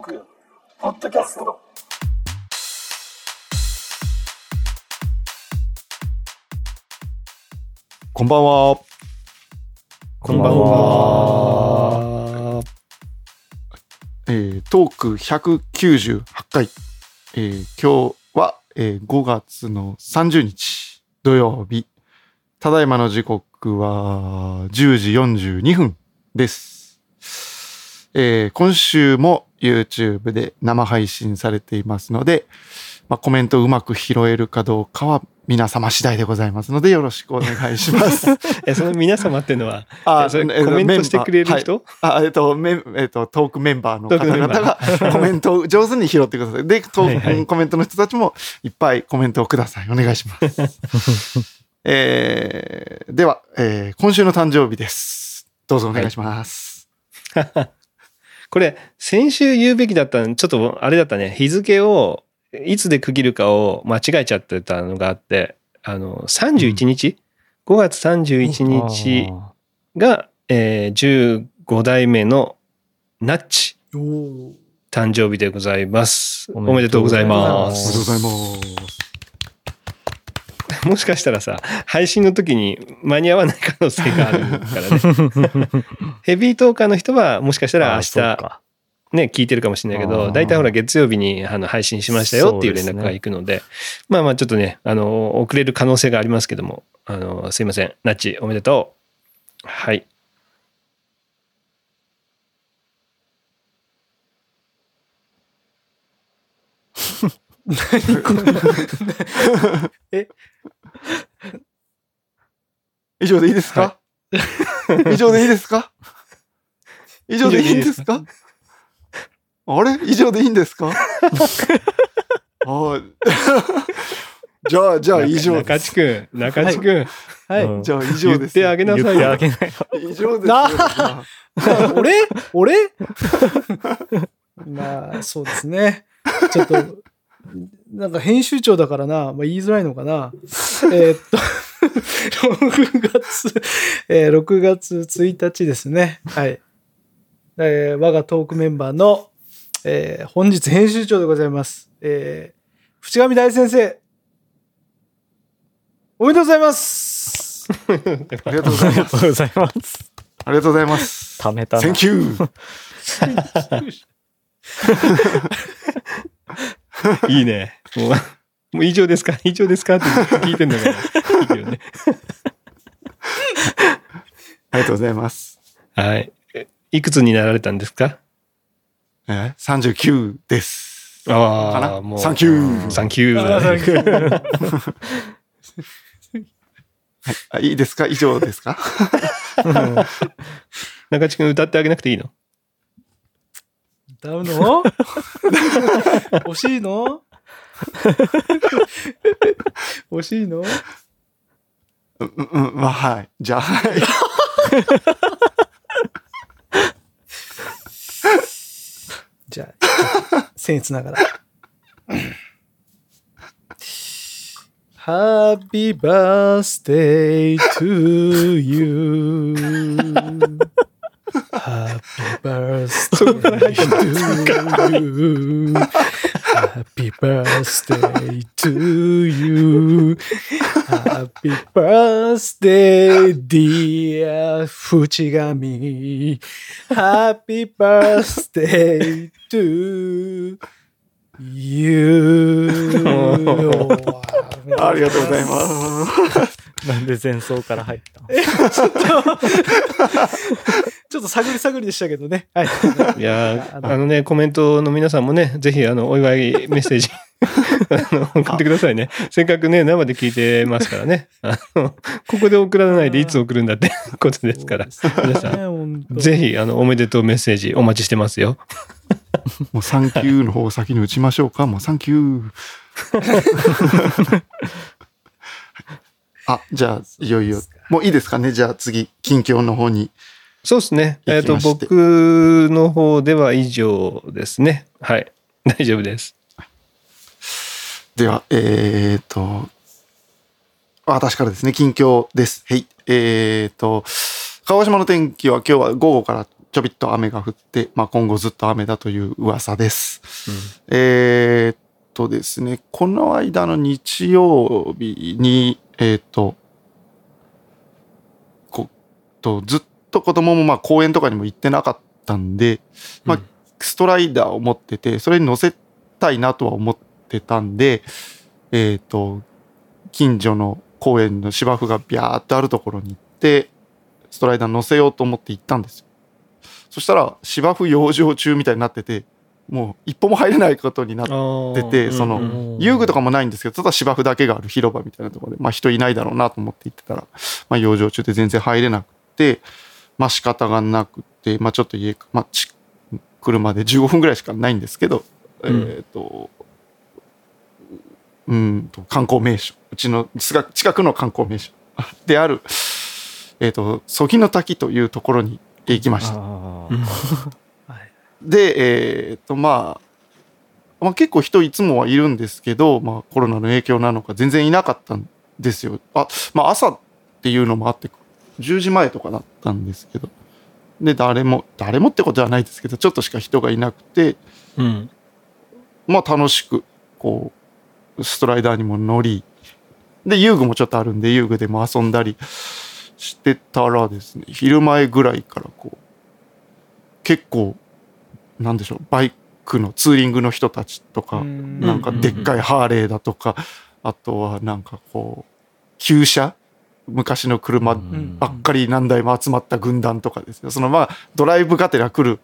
ーク、ポッドキャスト。こんばんは。こんばんは。えートーク198回。えー今日は、えー5月の30日土曜日。ただいまの時刻は10時42分です。えー今週も YouTube で生配信されていますので、まあ、コメントをうまく拾えるかどうかは皆様次第でございますのでよろしくお願いします。え、その皆様っていうのは、あえそれえコメントしてくれる人、あ、えっと、メンえっと、トークメンバーの方々ーがコメントを上手に拾ってください。で、トーはいはいコメントの人たちもいっぱいコメントをください。お願いします。えー、では、えー今週の誕生日です。どうぞお願いします。これ、先週言うべきだったの、ちょっとあれだったね、日付を、いつで区切るかを間違えちゃってたのがあって、あの、31日、?5 月31日が、えー15代目のナッチ誕生日でございます。おおめでとうございま。おめでとうございます もしかしたらさ、配信の時に間に合わない可能性があるからね。ヘビートーカーの人はもしかしたら明日ね、聞いてるかもしれないけど、大体ほら月曜日にあの配信しましたよっていう連絡が行くので、まあまあちょっとね、あの、遅れる可能性がありますけども、あの、すいません。ナッチ、おめでとう。はい。以上でいいですか、以上でいい ですか？以上でいいんですか？あれ？以上でいいんですか？じゃあ、じゃあ以上中です。地くん、中地くん、はい。うんじゃあ以上言です。ってあげなさい言ってあよ。げないよ。以上ですよ。なじゃあ俺俺？まあ、そうですね。ちょっと、なんか編集長だからな、まあ、言いづらいのかな。えーっと、6月、えー6月1日ですね。はい。えー我がトークメンバーの、えー本日編集長でございます。えー、淵上大先生、おめでとうございます。ありがとうございます。ありがとうございます。ありがとうございます。ためたな。Thank you! いいね。もう、もう以上ですか？以上ですか？って聞いてんだから。いいけどね。ありがとうございます。はい。えいくつになられたんですか？えー、39です。かああ、な？もう。サンキューサンキュあーー。あいいですか？以上ですか？中地君歌ってあげなくていいの？歌うの？欲しいの？欲しいの？うん、うん、まあ、はい。じゃあ、はい。じゃあ、僭越ながら。Happy birthday to you. Happy birthday to you. Happy birthday to you. Happy birthday, dear 淵上。Happy birthday to you. ありがとうございます。なんで前奏から入ったの ちょっと探り探りでしたけどね。はい。いやーあのあのね、コメントの皆さんもね、ぜひ、あの、お祝いメッセージ、あの、送ってくださいね。せっかくね、生で聞いてますからね。あの、ここで送らないでいつ送るんだってことですから。皆さん、んぜひ、あの、おめでとうメッセージお待ちしてますよ。もうサンキューの方を先に打ちましょうか。もうサンキュー。あ、じゃあ、いよいよ。もういいですかねじゃあ次、近況の方に。そうですね。えっ、と、行きまして僕の方では以上ですね。はい。大丈夫です。では、えーと、私からですね、近況です。はい。えーと、鹿児島の天気は今日は午後からちょびっと雨が降って、まあ、今後ずっと雨だという噂です。えーっとですね、この間の日曜日に、えーっと、ことずっと子供もまあ公園とかにも行ってなかったんで、まあうんストライダーを持ってて、それに乗せたいなとは思ってたんで、えーっと、近所の公園の芝生がビャーってあるところに行って、ストライダー乗せようと思って行ったんですよ。そしたら芝生養生中みたいになってて、もう一歩も入れないことになって、出てそのうん遊具とかもないんですけど、ただ芝生だけがある広場みたいなところで、まあ人いないだろうなと思って行ってたら、まあ養生中で全然入れなくて、まあ仕方がなくて、まあちょっと家か、まあち車で15分ぐらいしかないんですけど、うんえっ、と、うんと、観光名所。うちの近く近くの観光名所である、えっ、と、曽木の滝というところに行きました。で、えっ、と、まあ、まあ、結構人いつもはいるんですけど、まあコロナの影響なのか全然いなかったんですよ。あ、まあ朝っていうのもあって、10時前とかだったんですけど。で、誰も、誰もってことはないですけど、ちょっとしか人がいなくて、うんまあ楽しく、こう、ストライダーにも乗り、で、遊具もちょっとあるんで、遊具でも遊んだりしてたらですね、昼前ぐらいからこう、結構、なんでしょう、バイクのツーリングの人たちとか、なんかでっかいハーレーだとか、あとはなんかこう、旧車昔の車うん。ばっかり何台も集まった軍団とかですね。そのまあ、ドライブがてら来る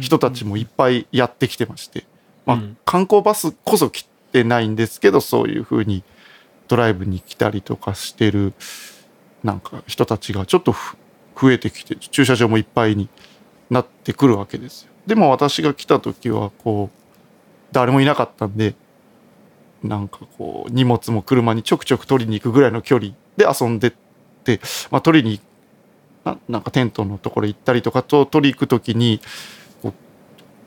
人たちもいっぱいやってきてまして、まあうん、観光バスこそ来てないんですけど、そういうふうにドライブに来たりとかしてる、なんか人たちがちょっとふ増えてきて、駐車場もいっぱいになってくるわけですよ。でも私が来た時は、こう、誰もいなかったんで、なんかこう、荷物も車にちょくちょく取りに行くぐらいの距離で遊んでって、まあ取りに、ななんかテントのところ行ったりとかと取り行く時に、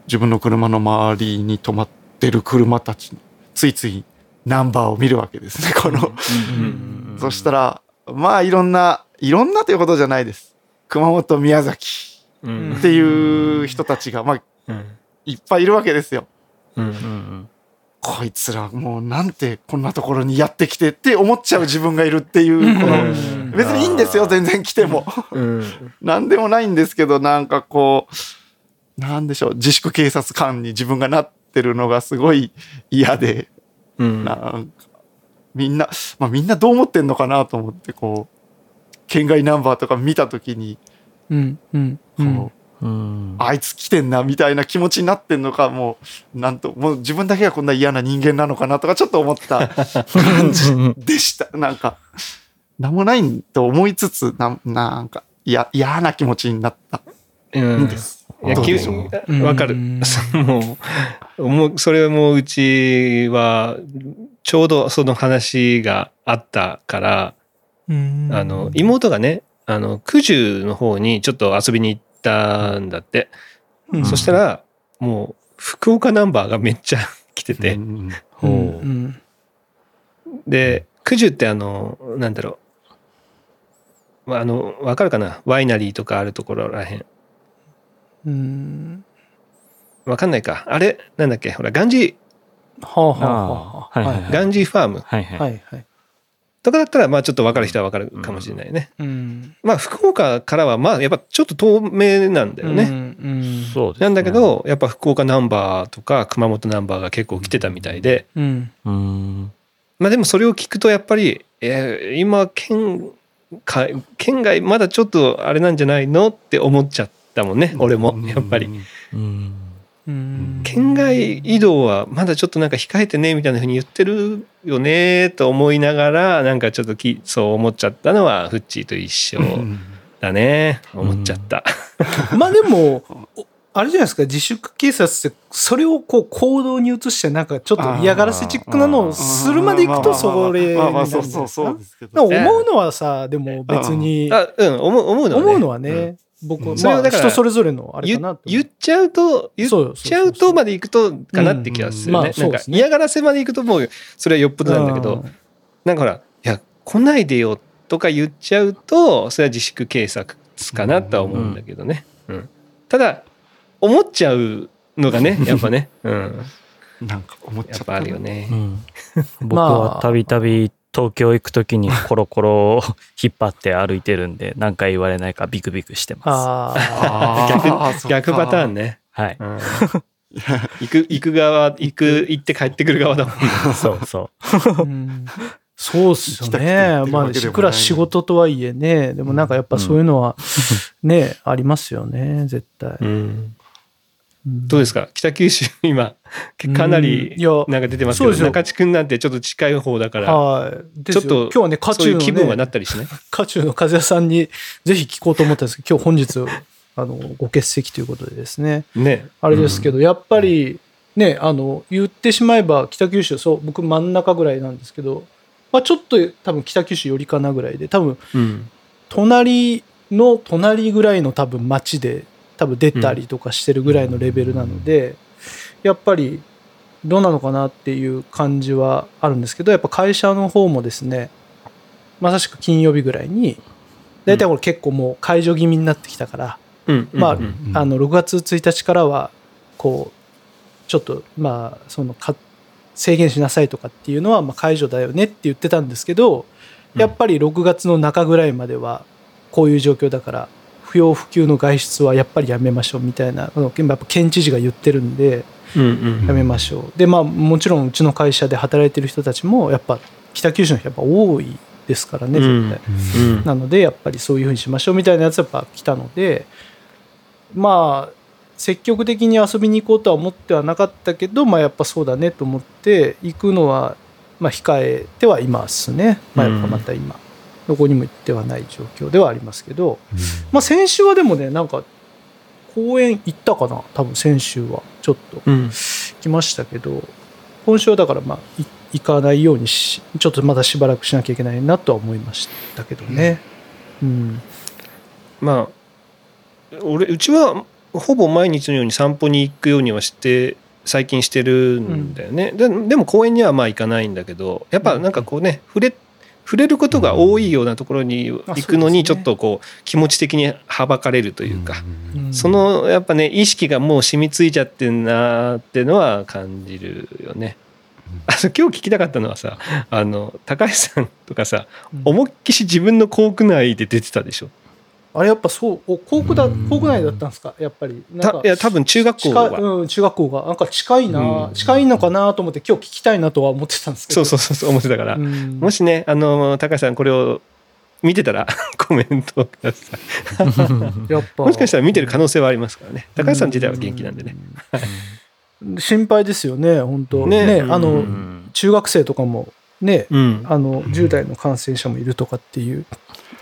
自分の車の周りに止まってる車たちの、ついついナンバーを見るわけですね、この。うんそしたら、まあいろんな、いろんなということじゃないです。熊本、宮崎うんっていう人たちが、まあうん。いっぱいいるわけですよ。うんうんこいつらもうなんてこんなところにやってきてって思っちゃう自分がいるっていう、この、うん。別にいいんですよ、全然来ても。うん。なんでもないんですけど、なんかこう、なんでしょう、自粛警察官に自分がなってるのがすごい嫌で、うん。なんか、みんな、まあみんなどう思ってんのかなと思って、こう、県外ナンバーとか見たときに、うんうんこう、うんうんあいつ来てんなみたいな気持ちになってんのか、もう、なんと、もう自分だけがこんな嫌な人間なのかなとかちょっと思った感じでした。なんか、なんもないと思いつつ、ななんか、いや、嫌な気持ちになったうんんです。うんわかるうん。もう、もう、それもうちは、ちょうどその話があったから、うんあの、妹がね、あの、九十の方にちょっと遊びに行ったんだって。うん。そしたら、もう、福岡ナンバーがめっちゃ 来てて。で、九十ってあの、なんだろう。まああの、わかるかな？ワイナリーとかあるところらへん。うん。わかんないか。あれ、なんだっけ？ほら、ガンジー、ガンジーファーム。はいはい。はいはいとかだったら、まあちょっとわかる人はわかるかもしれないね。うんまあ福岡からは、まあやっぱちょっと遠めなんだよね。うんうんなんだけ、ど、やっぱ福岡ナンバーとか熊本ナンバーが結構来てたみたいで、うんうん。まあでもそれを聞くとやっぱり、えー今県か県外まだちょっとあれなんじゃないのって思っちゃったもんね俺もやっぱり。うん。うん県外移動はまだちょっとなんか控えてねみたいなふうに言ってるよねと思いながらなんかちょっときそう思っちゃったのはフッチーと一緒うんだね思っちゃった。まあでも、おあれじゃないですか、自粛警察って、それをこう行動に移して、なんかちょっと嫌がらせチックなのをするまでいくと、それになんですそうそうそうか。ですけど。でも思うのはさ、でも別に、あうん思う思うのはね思うのはね、僕は、まあそれはだから人それぞれのあれ言かなと。言っちゃうと言っそうよちゃうとまでいくとかなって気がするね。なんか嫌がらせまでいくともうそれはよっぽどなんだけど、なんかほら、いや、来ないでよとか言っちゃうと、それは自粛警察かなとは思うんだけどね。うんただ、思っちゃうのがね、やっぱね、うん。なんか思っちゃった。やっぱあるよねう。ん、僕はたびたび東京行くときにコロコロを引っ張って歩いてるんで、何回言われないかビクビクしてます。ああーそっか逆パターンね。はい。うん 行く、行く側、行く、行って帰ってくる側だもんね。そうそあ、うんそうっすよねまあ、いいくら仕事とはいえね、でもなんかやっぱそういうのはね、ありますよね、絶対。うんうんどうですか？北九州、今、かなりなんか出てますけど、中地君なんてちょっと近い方だから、はい。ちょっとよ今日はね、渦中の、ね、う気分はなったりしない？渦中の和也さんにぜひ聞こうと思ったんですけど、今日本日、あの、ご欠席ということでですね。ね。あれですけど、やっぱり、ね、あの、言ってしまえば北九州、そう、僕真ん中ぐらいなんですけど、まあちょっと多分北九州寄りかなぐらいで、多分、うん。隣の隣ぐらいの多分町で多分出たりとかしてるぐらいのレベルなので、やっぱりどうなのかなっていう感じはあるんですけどやっぱ会社の方もですねまさしく金曜日ぐらいに大体これ結構もう解除気味になってきたから、うん。まああの6月1日からはこうちょっとまあそのか制限しなさいとかっていうのはまあ解除だよねって言ってたんですけどやっぱり6月の中ぐらいまではこういう状況だから不要不急の外出はやっぱりやめましょうみたいなやっぱ県知事が言ってるんでうんうんやめましょう。でまあもちろんうちの会社で働いてる人たちもやっぱ北九州の人やっぱ多いですからね絶対。うん。なのでやっぱりそういうふうにしましょうみたいなやつやっぱ来たのでまあ積極的に遊びに行こうとは思ってはなかったけどまあやっぱそうだねと思って行くのはまあ控えてはいますね、まあ、やっぱまた今、どこにも行ってはない状況ではありますけど、まあ、先週はでもねなんか公園行ったかな多分先週は。ちょっとうん。来ましたけど今週はだからまあい行かないようにしちょっとまだしばらくしなきゃいけないなとは思いましたけどね。うん。まあ俺うちはほぼ毎日のように散歩に行くようにはして最近してるんだよね、ででも公園にはまあ行かないんだけどやっぱなんかこうね触れ触れることが多いようなところに行くのにちょっとこう気持ち的にはばかれるというか、うんそのやっぱね意識がもう染みついちゃってんなーっていうのは感じるよね。あの今日聞きたかったのはさあの高橋さんとかさうん。思いっきし自分の校区内で出てたでしょ？あれやっぱそうお校区だ校区内だったんですか？やっぱり。なんかたいや多分中学校近い、は。うん、中学校が。なんか近いな、うん。近いのかなと思って今日聞きたいなとは思ってたんですけど。そうそうそう思ってたから、うん。もしねあの高橋さんこれを見てたら コメントをください。やっぱ。もしかしたら見てる可能性はありますからね。高橋さん自体は元気なんでね、うん。心配ですよね本当。ね。ねあの、中学生とかもねうん、あの10代の感染者もいるとかっていう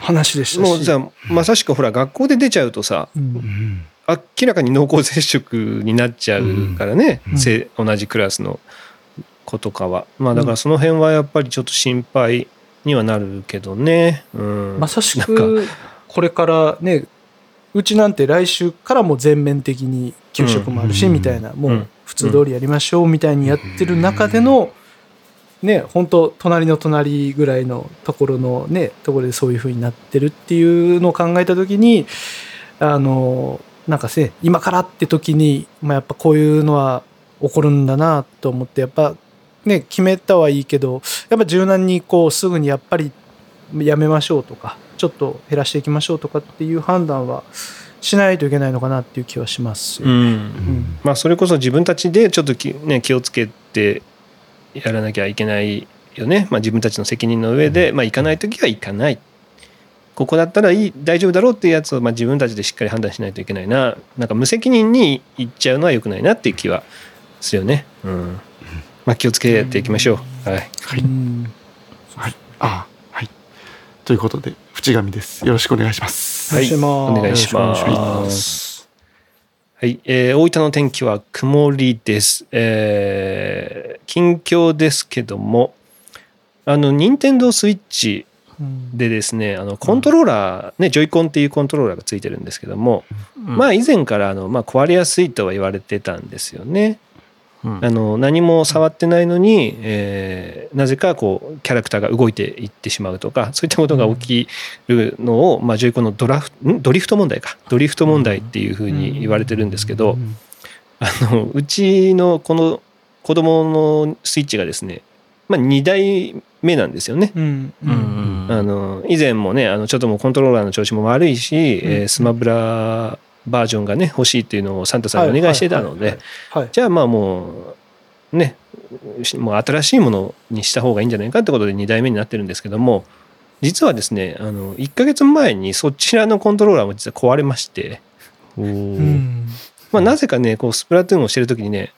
話でしたし。もうじゃあまさしくほら学校で出ちゃうとさうん明らかに濃厚接触になっちゃうからね、うんせ同じクラスの子とかは。まあだからその辺はやっぱりちょっと心配にはなるけどね、うん、まさしくこれからねうちなんて来週からも全面的に給食もあるし、うん。みたいなもううん。普通通りやりましょうみたいにやってる中での、ね本当隣の隣ぐらいのところのねところでそういう風になってるっていうのを考えた時にあのなんかね今からって時に、まあ、やっぱこういうのは起こるんだなと思ってやっぱね決めたはいいけどやっぱ柔軟にこうすぐにやっぱりやめましょうとかちょっと減らしていきましょうとかっていう判断はしないといけないのかなっていう気はしますよ。うんうんまあそれこそ自分たちでちょっとき、ね、気をつけてやらなきゃいけないよね、まあ、自分たちの責任の上で、まあ、行かない時は行かないここだったらいい大丈夫だろうっていうやつを、まあ、自分たちでしっかり判断しないといけないななんか無責任に行っちゃうのは良くないなっていう気はするよね。うんまあ、気をつけていきましょう。はい、うんはい。あはい。ということで、淵上です。よろしくお願いします。はい、おお願いしま願いしす。はい、えー大分の天気は曇りです。えー近況ですけども、あの、任天堂スイッチうんでですね、あの、コントローラー、ね、ジョイコンっていうコントローラーがついてるんですけども、まあ、あ以前からあの、まあ、壊れやすいとは言われてたんですよね。うん。あの何も触ってないのに、えーなぜかこうキャラクターが動いていってしまうとかそういったことが起きるのを、まあ、ジョイコンのドラフん？ドリフト問題か。ドリフト問題っていうふうに言われてるんですけど、うん。あのうちのこの子供のスイッチがですね、まあ、2代目なんですよね。うん。ううん。んあの以前もねあのちょっともうコントローラーの調子も悪いし、えースマブラバージョンがね欲しいっていうのをサンタさんにお願いしてたのではいじゃあまあもうねもう新しいものにした方がいいんじゃないかってことで2代目になってるんですけども実はですねあの1ヶ月前にそちらのコントローラーも実は壊れまして、うん。まあ、なぜかねこうスプラトゥーンをしてる時にね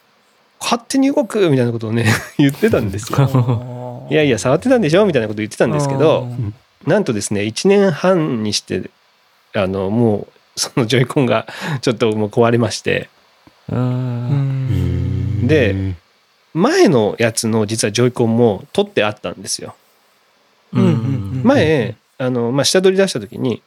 勝手に動くみたいなことをね 言ってたんですよ。いやいや触ってたんでしょみたいなこと言ってたんですけどなんとですね1年半にしてあのもうそのジョイコンがちょっともう壊れまして。で前のやつの実はジョイコンも取ってあったんですよ。前あの、まあ、下取り出した時に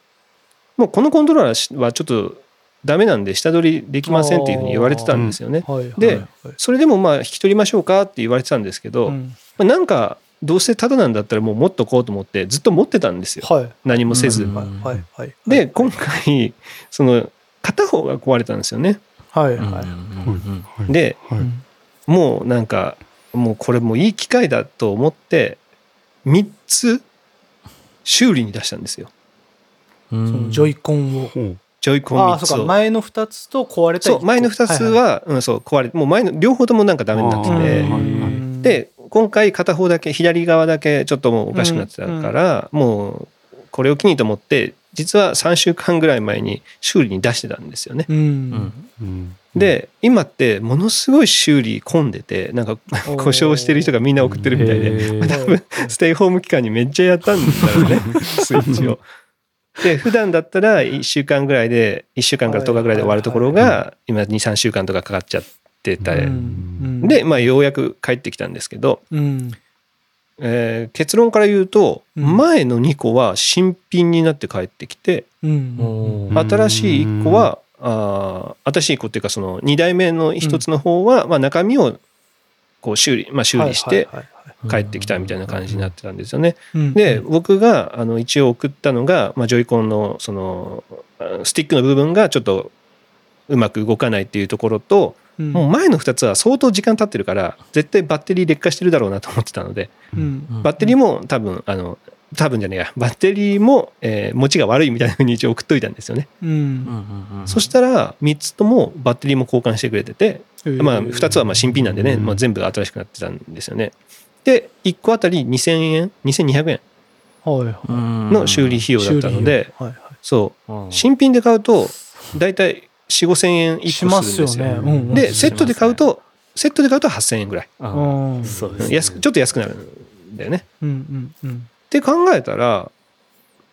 もうこのコントローラーはちょっとダメなんで下取りできませんっていうふうに言われてたんですよね。はいではいはい。それでもまあ引き取りましょうかって言われてたんですけど、うん。まあなんかどうせタダなんだったらもう持っとこうと思ってずっと持ってたんですよ。はい。何もせず。うん。はいはいはい。で今回その片方が壊れたんですよね。はいうんはいではい。うんもうなんかもうこれもういい機会だと思って3つ修理に出したんですよ。うん。そのジョイコンを。ジョイコンああ3つを。そうか前の2つと壊れたそう前の2つは、うん、そう壊れてもう前の両方ともなんかダメになってて。で今回片方だけ左側だけちょっともうおかしくなってたから、もうこれを機にと思って実は3週間ぐらい前に修理に出してたんですよね。ううん。んうん。で今ってものすごい修理混んでてなんか故障してる人がみんな送ってるみたいで多分ステイホーム期間にめっちゃやったんだろうね スイッチを。で普段だったら1週間ぐらいで1週間から10日ぐらいで終わるところが今23週間とかかかっちゃってた。りうん。で、まあ、ようやく帰ってきたんですけど、うん。えー結論から言うとうん。前の2個は新品になって帰ってきて新しい1個はあー新しい子っていうかその2代目の1つの方は、まあ、中身をこう修理、まあ、修理して帰ってきたみたいな感じになってたんですよね。うん。で僕があの一応送ったのが、まあ、ジョイコンのそのあスティックの部分がちょっとうまく動かないっていうところとうん。もう前の2つは相当時間経ってるから絶対バッテリー劣化してるだろうなと思ってたので。うん。バッテリーも多分あの多分じゃねえや。バッテリーも、えー持ちが悪いみたいな風に一応送っといたんですよね。うん。うんうんうんそしたら3つともバッテリーも交換してくれてて、まあ、2つはまあ新品なんでね、うんまあ、全部新しくなってたんですよね。で1個あたり2000円2200円の修理費用だったので、そう。うん。新品で買うと大体4 5千円1しますよ個するんですよ。ね。うんうん。でセットで買うとセットで買うと8000円ぐらい。そうですね安くちょっと安くなるんだよね。うんうんうん。って考えたら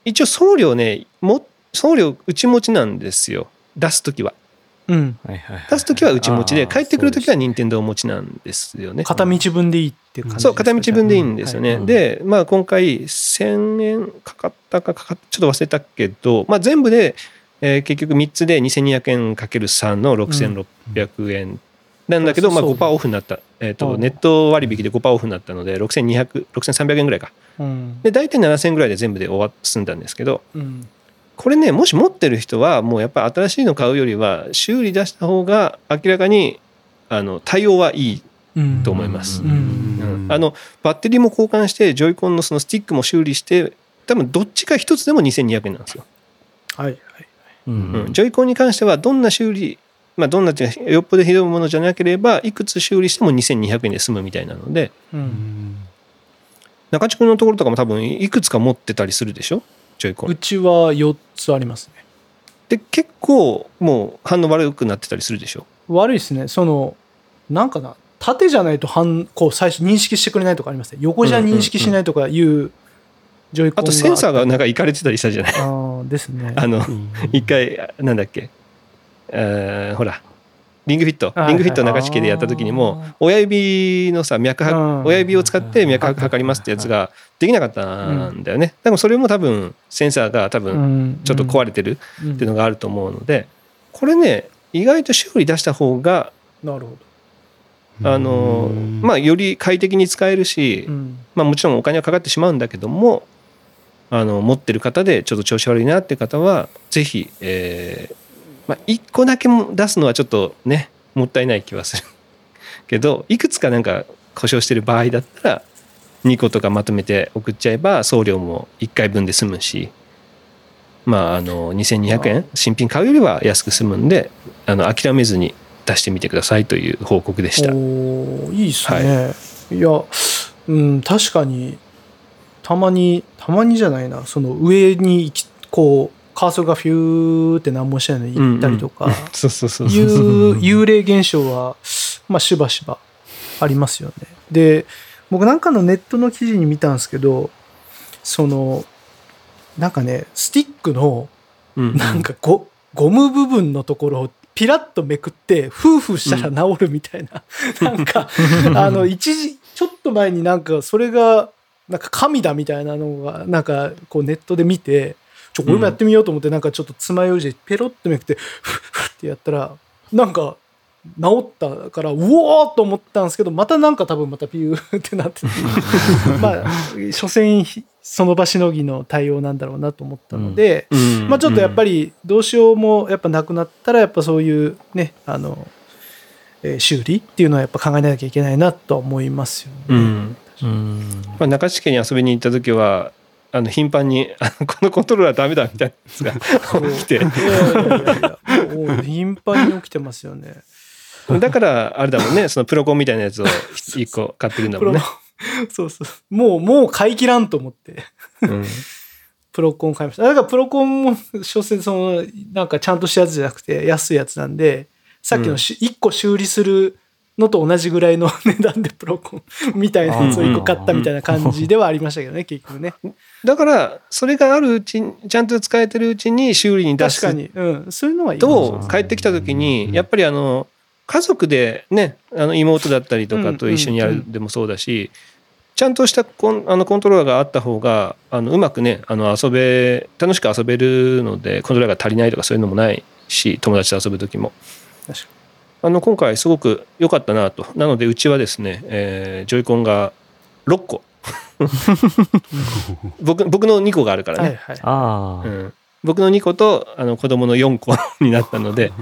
一応送料ねも送料内持ちなんですよ。出す時は。うん。出す時は内持ちあーで帰ってくる時は任天堂持ちなんですよね。片道分でいいっていう感じそう片道分でいいんですよね。はい。でまあ今回1,000円かかったかかかっちょっと忘れたけど、まあ、全部で、えー結局3つで2200円かける3の6600円なんだけど、まあ、そう5%オフになった、えーとうん。ネット割引で5%オフになったので6200 6300円ぐらいか。うん。で大体7000円ぐらいで全部で終わ済んだんですけどうん。これねもし持ってる人はもうやっぱり新しいの買うよりは修理出した方が明らかにあの対応はいいうん。と思います。あのバッテリーも交換してジョイコンのそのスティックも修理して多分どっちか一つでも2200円なんですよ、はいはいうん。うん。ジョイコンに関してはどんな修理まあどんなっていうかよっぽどひどいものじゃなければいくつ修理しても2200円で済むみたいなので。ううん。ん中地君のところとかも多分いくつか持ってたりするでしょ？ジョイコン。うちは4つありますね。で結構もう反応悪くなってたりするでしょ？悪いですね。そのなんかな縦じゃないと反こう最初認識してくれないとかありますね。横じゃ認識しないとかいうあとセンサーがなんかかいかれてたりしたじゃない？あーですね。あの一回なんだっけ？えーほら。リングフィット。はいリングフィット中地家でやった時にも親指のさ脈うん。拍親指を使って脈拍測りますってやつができなかったんだよね。でもそれも多分センサーが多分ちょっと壊れてるれっていうのがあると思うのでこれね意外と修理出した方がなるほど。あのまあより快適に使えるし、うん。まあもちろんお金はかかってしまうんだけどもあの持ってる方でちょっと調子悪いなって方はぜひ、えーまあ、1個だけも出すのはちょっとねもったいない気はするけどいくつかなんか故障してる場合だったら2個とかまとめて送っちゃえば送料も1回分で済むしまああの2200円新品買うよりは安く済むんであの諦めずに出してみてくださいという報告でした。おーいいっすね、い、やうん確かにたまにたまにじゃないな。その上に行きこうカーソルがフューって何もしてないのに行ったりとか、そうそうそうそう。いう幽霊現象は、まあ、しばしばありますよね。で、僕なんかのネットの記事に見たんですけど、その、なんかね、スティックの、うんなんかゴゴム部分のところをピラッとめくって、フーフーしたら治るみたいな、なんか、あの、一時、ちょっと前になんか、それが、なんか神だみたいなのが、なんか、こうネットで見て、ちょ、俺もやってみようと思って、なんかちょっと爪楊枝でペロッとめくって、フッフッってやったら、なんか、治ったから、うおーと思ったんですけど、またなんか多分またピュー ってなってて、まあ、所詮、その場しのぎの対応なんだろうなと思ったので、うん。まあちょっとやっぱりどうしようもやっぱなくなったらやっぱそういうねあの、えー修理っていうのはやっぱ考えなきゃいけないなとは思いますよね。うんうんまあ、中地家に遊びに行った時はあの頻繁にあのこのコントローラーダメだみたいなやつが起きて。頻繁に起きてますよね。だからあれだもんねそのプロコンみたいなやつを1個買ってるんだプロもんね。そうそう。もうもう買い切らんと思って。うん。プロコン買いました。だからプロコンも所詮そのなんかちゃんとしたやつじゃなくて安いやつなんでさっきのし、1個修理するのと同じぐらいの値段でプロコンみたいなやつを1個買ったみたいな感じではありましたけどね結局ね。だからそれがあるうちにちゃんと使えてるうちに修理に出す確かに、うん、そういうのはいいと帰ってきた時にやっぱりあの家族でねあの妹だったりとかと一緒にやるでもそうだしちゃんとしたコンあのコントローラーがあった方があのうまくねあの遊べ楽しく遊べるのでコントローラーが足りないとかそういうのもないし友達と遊ぶ時も。確かあの今回すごく良かったなとなのでうちはですね、えージョイコンが6個僕僕の2個があるからね、はいはい。ああ、うん、僕の2個とあの子供の4個 になったので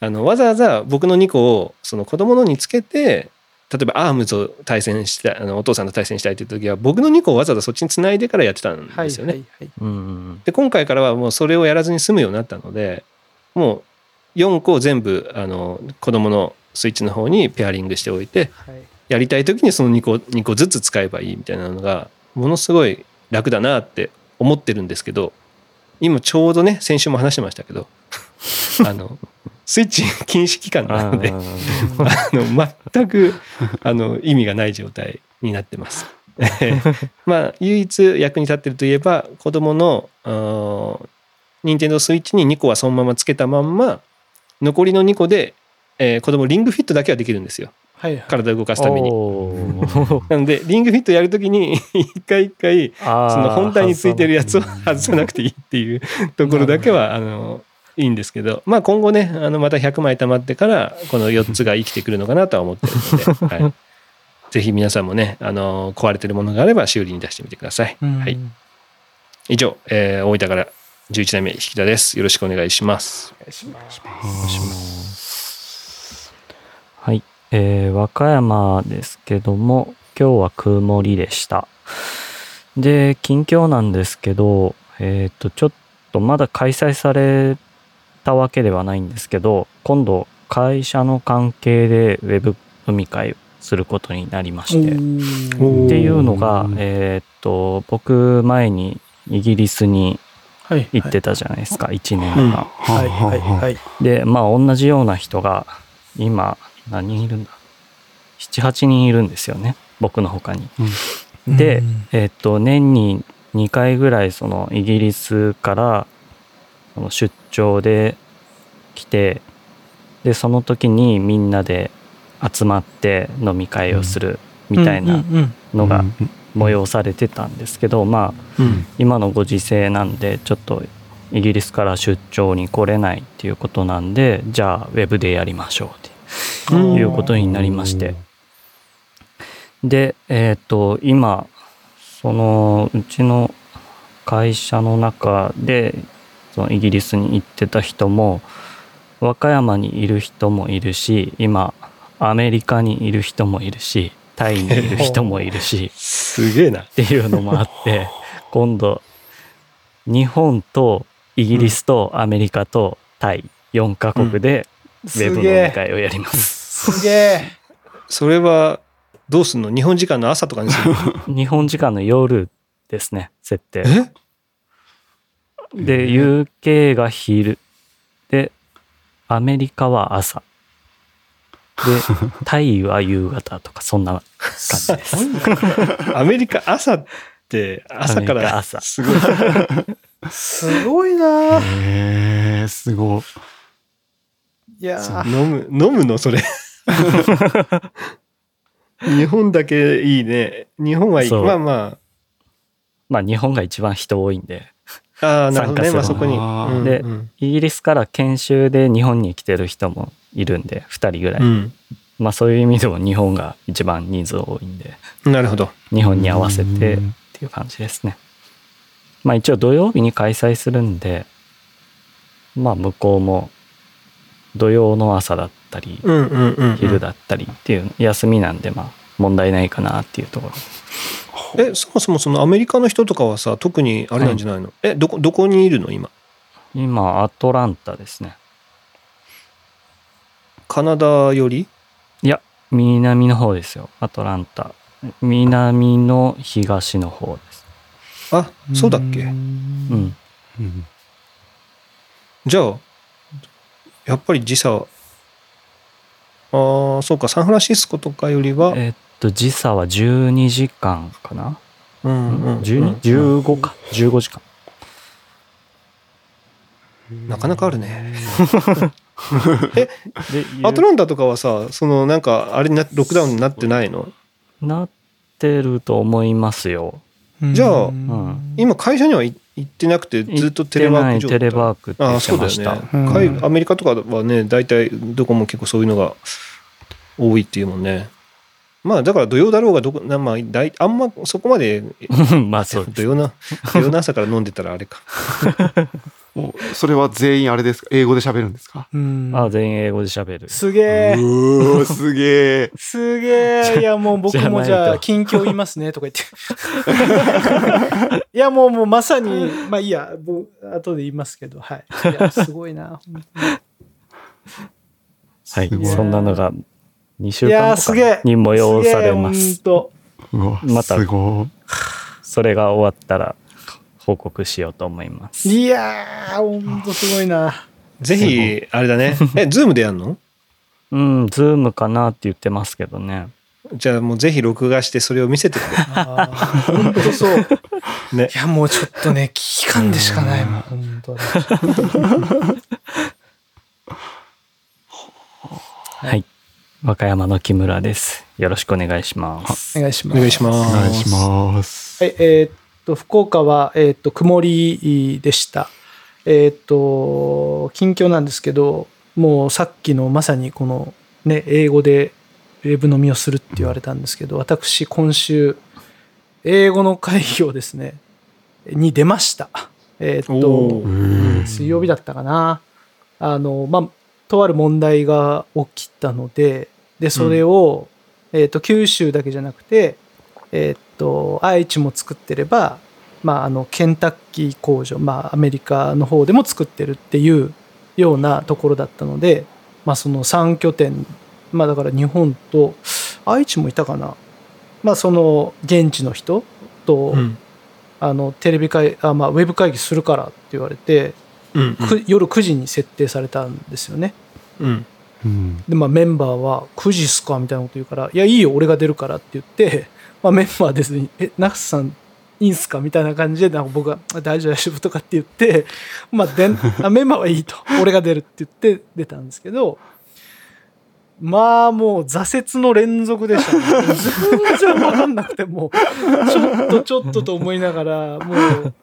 あのわざわざ僕の2個をその子供のにつけて例えばアームと対戦したいあのお父さんと対戦したいという時は僕の2個をわざわざそっちにつないでからやってたんはいですよね。はいはい。うんで今回からはもうそれをやらずに済むようになったのでもう4個を全部あの子供のスイッチの方にペアリングしておいてはいやりたい時にその2個 ,2 個ずつ使えばいいみたいなのがものすごい楽だなって思ってるんですけど今ちょうどね先週も話してましたけど あのスイッチ禁止期間なのであの全くあの意味がない状態になってます。まあ唯一役に立ってるといえば子供の任天堂スイッチに2個はそのままつけたまんま残りの2個で、えー子供リングフィットだけはできるんですよ。はいはい。体を動かすために。なのでリングフィットやるときに一回一回その本体についてるやつを外さなくていいっていうところだけはあのいいんですけど。まあ今後ねあのまた100枚貯まってからこの4つが生きてくるのかなとは思ってるので、はい、ぜひ皆さんもねあの壊れてるものがあれば修理に出してみてください。うん。はい、以上、えー大分から11代目引田です。よろしくお願いします。お願いします。はい、えー和歌山ですけども今日は曇りでしたで近況なんですけどえっ、とちょっとまだ開催されたわけではないんですけど今度会社の関係でウェブ飲み会をすることになりましておっていうのがえっ、と僕前にイギリスにはい行ってたじゃないですか、1年うん間、はい。はい。はい。でまあ同じような人が今何人いるんだ？78人いるんですよね僕の他に。で、うん。えっと年に2回ぐらいそのイギリスからその出張で来てでその時にみんなで集まって飲み会をするみたいなうん。うん。のが催されてたんですけどまあうん。今のご時世なんでちょっとイギリスから出張に来れないっていうことなんでじゃあウェブでやりましょうってうん。いうことになりまして。で、えっ、と、今、その、うちの会社の中で、そのイギリスに行ってた人も、和歌山にいる人もいるし、今、アメリカにいる人もいるし、タイにいる人もいるし、すげえな。っていうのもあって、今度、日本とイギリスとアメリカとタイ4カ国でウェブ飲み。会をやります。すげえ。それは、どうすんの？日本時間の朝とかにするの？日本時間の夜ですね、設定。え？で、UK が昼。で、アメリカは朝。で、タイは夕方とか、そんな感じです。アメリカ朝って、朝かアメリカら、朝すごい。すごいなへえ、すごい。いやー飲む、飲むの？それ。日本だけいいね。日本はいい。そうまあままあ、日本が一番人多いんで。あ。ああ、なるほどね。まあそこに。でうんイギリスから研修で日本に来てる人もいるんで、2人ぐらい。うん。まあ、そういう意味でも日本が一番人数多いんで、なるほど。日本に合わせてっうんていう感じですね。まあ一応土曜日に開催するんで、まあ向こうも土曜の朝だったり、うんうんうんうん。昼だったりっていう休みなんでまあ問題ないかなっていうところ。え、そもそもそのアメリカの人とかはさ、特にあれなんじゃないの、え、どこ、どこにいるの今？今アトランタですね。カナダより？いや、南の方ですよ。アトランタ。南の東の方です。あ、そうだっけ？うん。うんじゃあ、やっぱり時差、ああ、そうか、サンフランシスコとかよりは、えっと、時差は12時間かな、うんうん12 15か？15時間。なかなかあるね。で、アトランタとかはさ、そのなんか、あれにな、ロックダウンになってないの？なってると思いますよ。じゃあうん今、会社には行行ってなくて、ずっとテレワーク状態？テレワークってああ、言ってそうだました。よね。うん海アメリカとかはね、大体どこも結構そういうのが多いっていうもんね。まあ、だから土曜だろうがどこ、なまあ、大あんまそこまで、まあそう土曜な、土曜の朝から飲んでたらあれか。もうそれは全員あれですか？英語で喋るんですか？うんあ全員英語で喋る。すげえ。うーすげえ。すげえ。いや、もう僕もじゃあ、じゃないと近況言いますね、とか言って。いや、もう、もうまさに、まあいいや、僕後で言いますけど、はい。いや、すごいな。はいすごい。そんなのが2週いやー、間とかすげえ。に催されますげえす。ほんとうわ、またすごそれが終わったら報告しようと思います。いやー、ほんとすごいな。ぜひ、あれだね。え、ズームでやんの？うん、ズームかなって言ってますけどね。じゃあもうぜひ録画してそれを見せてくれ。あーほんとそう。ねい。や、もうちょっとね、危機感でしかないもん、ほんと。はい。和歌山の木村です。よろしくお願いします。お願いします。お願いしい。おます。願いします。はい、えーっと、福岡は、えーっと、曇りでした。えーっと、近況なんですけど、もうさっきのまさにこの、ね、英語でウェブ飲みをするって言われたんですけど、私、今週、英語の会議をですね、に出ました。えーっー水曜日だったかな。あの、まあ、とある問題が起きたので、で、それを、えっ、と、九州だけじゃなくて、えっ、と、愛知も作ってれば、まあ、あの、ケンタッキー工場、まあ、アメリカの方でも作ってるっていうようなところだったので、まあ、その3拠点、まあ、だから日本と、愛知もいたかな。まあ、その、現地の人と、うん。あの、テレビ会、あ、まあ、ウェブ会議するからって言われて、うん。く夜9時に設定されたんですよね。うん。うん。で、まあ、メンバーは9時っすかみたいなこと言うから、いや、いいよ、俺が出るからって言って、まあ、メンバーですに、え、ナクスさん、いいんすか？みたいな感じで、なんか僕が、あ大丈夫、大丈夫とかって言って、まあ、であメンバーはいいと、俺が出るって言って出たんですけど、まあ、もう挫折の連続でしたね。全然わかんなくて、もう、ちょっとちょっとと思いながら、もう、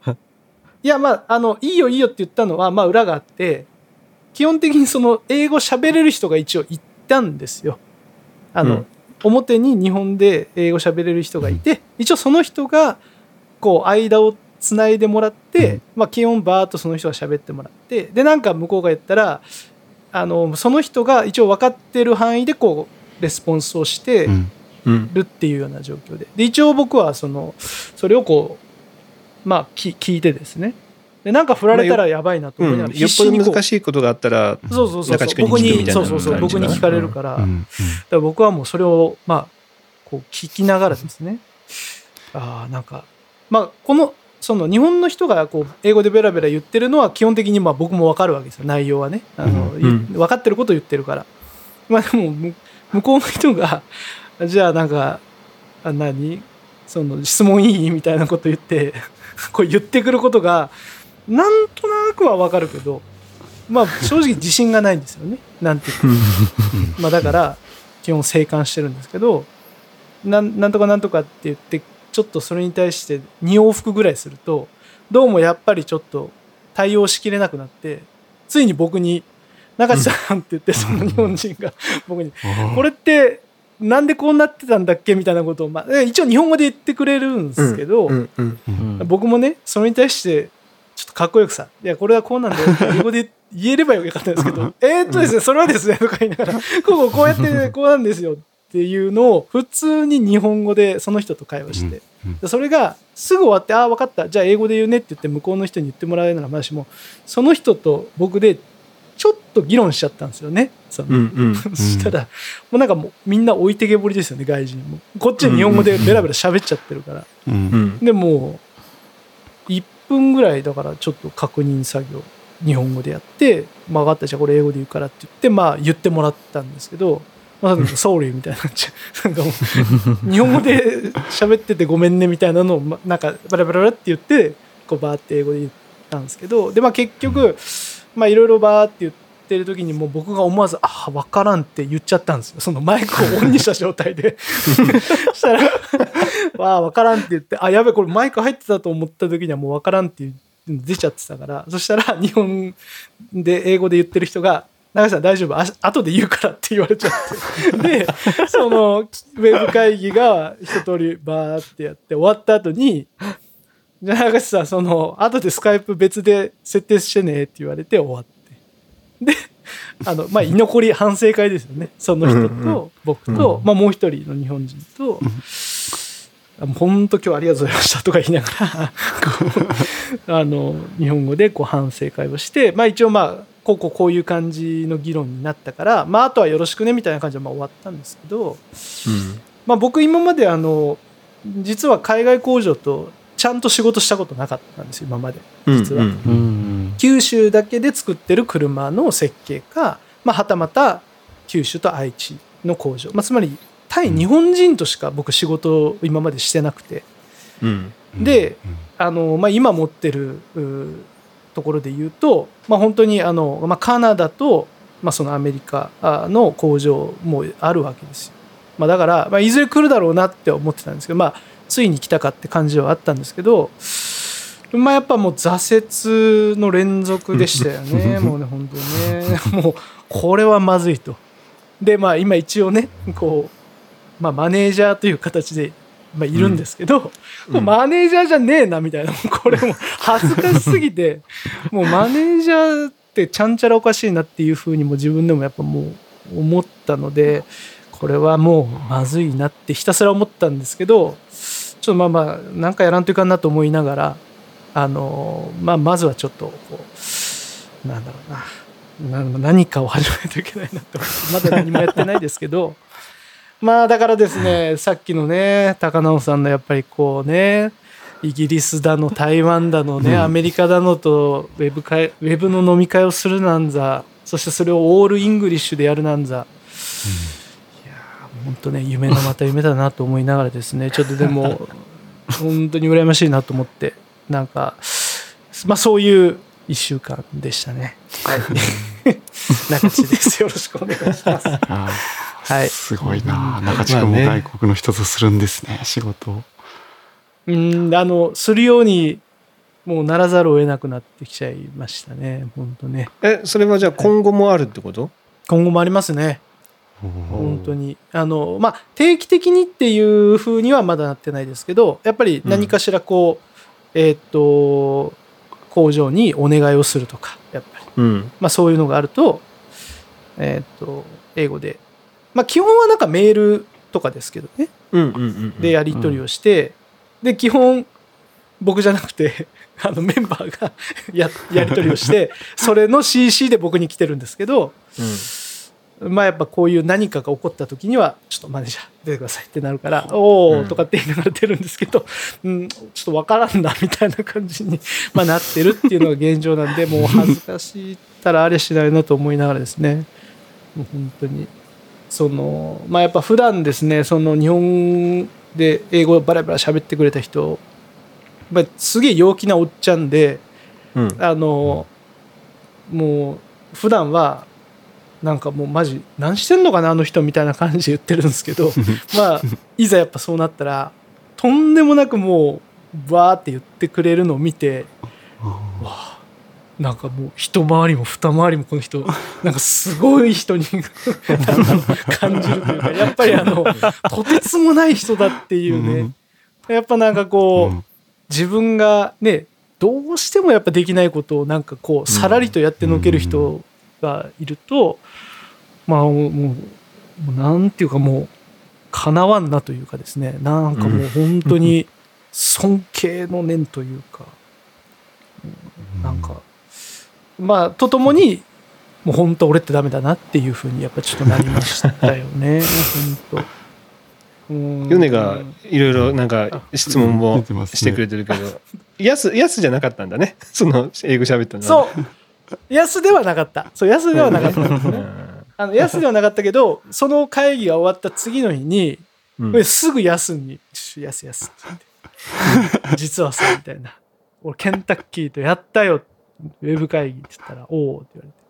いや、まあ、あの、いいよいいよって言ったのは、まあ、裏があって、基本的にその、英語喋れる人が一応いたんですよ。あの、うん表に日本で英語喋れる人がいて、一応その人がこう間をつないでもらって、うん。まあ基本バーッとその人が喋ってもらってでなんか向こうが言ったらあのその人が一応分かってる範囲でこうレスポンスをして。るっていうような状況で。で一応僕はそのそれをこうまあき聞いてですねでなんか振られたらやばいなとうん、思いながらよっぽど難いしいことがあったら、そうそうそう僕にそうそうそう僕に聞かれるから,、だかうん。ら僕はもうそれをまあこう聞きながらですね。ああなんかまあこのその日本の人がこう英語でベラベラ言ってるのは基本的にまあ僕も分かるわけですよ。内容はね。あの、分かってることを言ってるから。まあでもむ向こうの人が じゃあなんかあ何？その質問いい？みたいなこと言って こう言ってくることがなんとなくは分かるけどまあ正直自信がないんですよね。なんていうか。まあだから基本静観してるんですけどなんなんとかなんとかって言ってちょっとそれに対して2往復ぐらいするとどうもやっぱりちょっと対応しきれなくなってついに僕に「中地さん」って言ってその日本人が僕に「これってなんでこうなってたんだっけ?」みたいなことを、まあ、え一応日本語で言ってくれるんですけど、僕もねそれに対してちょっとかっこよくさ「いやこれはこうなんだよ」って 英語で言えればよかったんですけど「えーっとですねそれはですね」とか言いながら「こうこうやってこうなんですよ」っていうのを普通に日本語でその人と会話して、それがすぐ終わって「ああ分かった。じゃあ英語で言うね」って言って向こうの人に言ってもらえるならまだしもその人と僕でちょっと議論しちゃったんですよね。そのうんうん。そしたら、もうなんかもうみんな置いてけぼりですよね、外人も。こっちは日本語でベラベラ喋っちゃってるから。うん。うん。でもう1分ぐらいだからちょっと確認作業日本語でやって「まあ、分かったじゃあこれ英語で言うから」って言ってまあ言ってもらったんですけど「まあ、ソーリー」みたいになっちゃう。なんかもう日本語で喋っててごめんねみたいなのを、ま、なんかバラバラバラって言ってこうバーって英語で言ったんですけどでまあ結局まあいろいろバーって言ってる時にもう僕が思わず「あ分からん」って言っちゃったんですよ。そのマイクをオンにした状態で。そしたら「わあ分からん」って言って「あやべこれマイク入ってたと思った時にはもう分からん」って出ちゃってたから。そしたら日本で英語で言ってる人が「長井さん大丈夫？あ後で言うから」って言われちゃって。でそのウェブ会議が一通りバーってやって終わった後に「じゃあ長井さんその後でスカイプ別で設定してね」って言われて終わってであのまあ居残り反省会ですよね。その人うんうんと僕と、まあ、もう一人の日本人と。本当今日ありがとうございましたとか言いながら あの日本語でこう反省会をして、まあ、一応まあこうこうこういう感じの議論になったから、まあ、あとはよろしくねみたいな感じでまあ終わったんですけど、まあ、僕今まであの実は海外工場とちゃんと仕事したことなかったんですよ今まで。実は。うんうん。九州だけで作ってる車の設計か、まあ、はたまた九州と愛知の工場、まあ、つまり対日本人としか僕仕事を今までしてなくて。うん。であの、まあ、今持ってるうところで言うと、まあ、本当にあの、まあ、カナダと、まあ、そのアメリカあの工場もあるわけですよ。まあ、だから、まあ、いずれ来るだろうなって思ってたんですけど、まあ、ついに来たかって感じはあったんですけど、まあ、やっぱもう挫折の連続でしたよね。もうね本当にね。もうこれはまずいと。でまあ今一応ねこう、まあ、マネージャーという形で、まあ、いるんですけど、これマネージャーじゃねえなみたいな。これもう恥ずかしすぎて もうマネージャーってちゃんちゃらおかしいなっていうふうにも自分でもやっぱもう思ったのでこれはもうまずいなってひたすら思ったんですけどちょっとまあまあなんかやらんといかんなと思いながらあのまあまずはちょっとこうなんだろうな。な何かを始めないといけないなと思ってまだ何もやってないですけど。まあだからですねさっきのね高直さんのやっぱりこうねイギリスだの台湾だのね、アメリカだのとウェブ会ウェブの飲み会をするなんざそしてそれを all English でやるなんざ、いやー本当ね夢のまた夢だなと思いながらですね ちょっとでも本当に羨ましいなと思ってなんかまあそういう1週間でしたね。はい、中地です。よろしくお願いします。あはい。ーすごいな。中地君も外国の人とするんですね仕事。をうんあのするようにもうならざるを得なくなってきちゃいましたね本当ね。えそれはじゃあ今後もあるってこと？今後もありますね本当に。あの、まあ、定期的にっていう風にはまだなってないですけど、やっぱり何かしらこう、えーっと、工場にお願いをするとか、やっぱり。うん。まあ、そういうのがあると、えーっと、英語で。まあ、基本はなんかメールとかですけどね。うんうんうん。で、やり取りをして、で、基本、僕じゃなくて、あの、メンバーが や、やり取りをして、それの CC で僕に来てるんですけど、まあやっぱこういう何かが起こった時には、ちょっとマネージャー出てくださいってなるから、おうんーとかって言いながら出るんですけど、うん、ちょっとわからんなみたいな感じに、まあ、なってるっていうのが現状なんで、もう恥ずかしいったらあれしないなと思いながらですね、もう本当に、その、まあやっぱ普段ですね、その日本で英語をバラバラ喋ってくれた人、まあ、すげえ陽気なおっちゃんで、うん。あの、もう普段はなんかもうマジ何してんのかなあの人みたいな感じで言ってるんですけど まあいざやっぱそうなったらとんでもなくもうバーって言ってくれるのを見てわあなんかもう一回りも二回りもこの人 なんかすごい人に 感じるというかやっぱりあのとてつもない人だっていうね。やっぱなんかこう、うん。自分がねどうしてもやっぱできないことをなんかこうさらりとやってのける人がいると、まあもうもうなんていうかもうかなわんなというかですねなんかもう本当に尊敬の念というか、うんなんかまあとともにもう本当俺ってダメだなっていうふうにやっぱちょっとなりましたよね本当。うんヨネがいろいろなんか質問もしてくれてるけど、ヤス、ヤスじゃなかったんだね。その英語喋ったのは。そう安ではなかったそう安ではなかったんですねうん。あの安ではなかったけどその会議が終わった次の日に、うん。すぐ安に「ちょ安安」って言って。実はさみたいな「俺ケンタッキーとやったよ。ウェブ会議」って言ったら「おお」って言われて。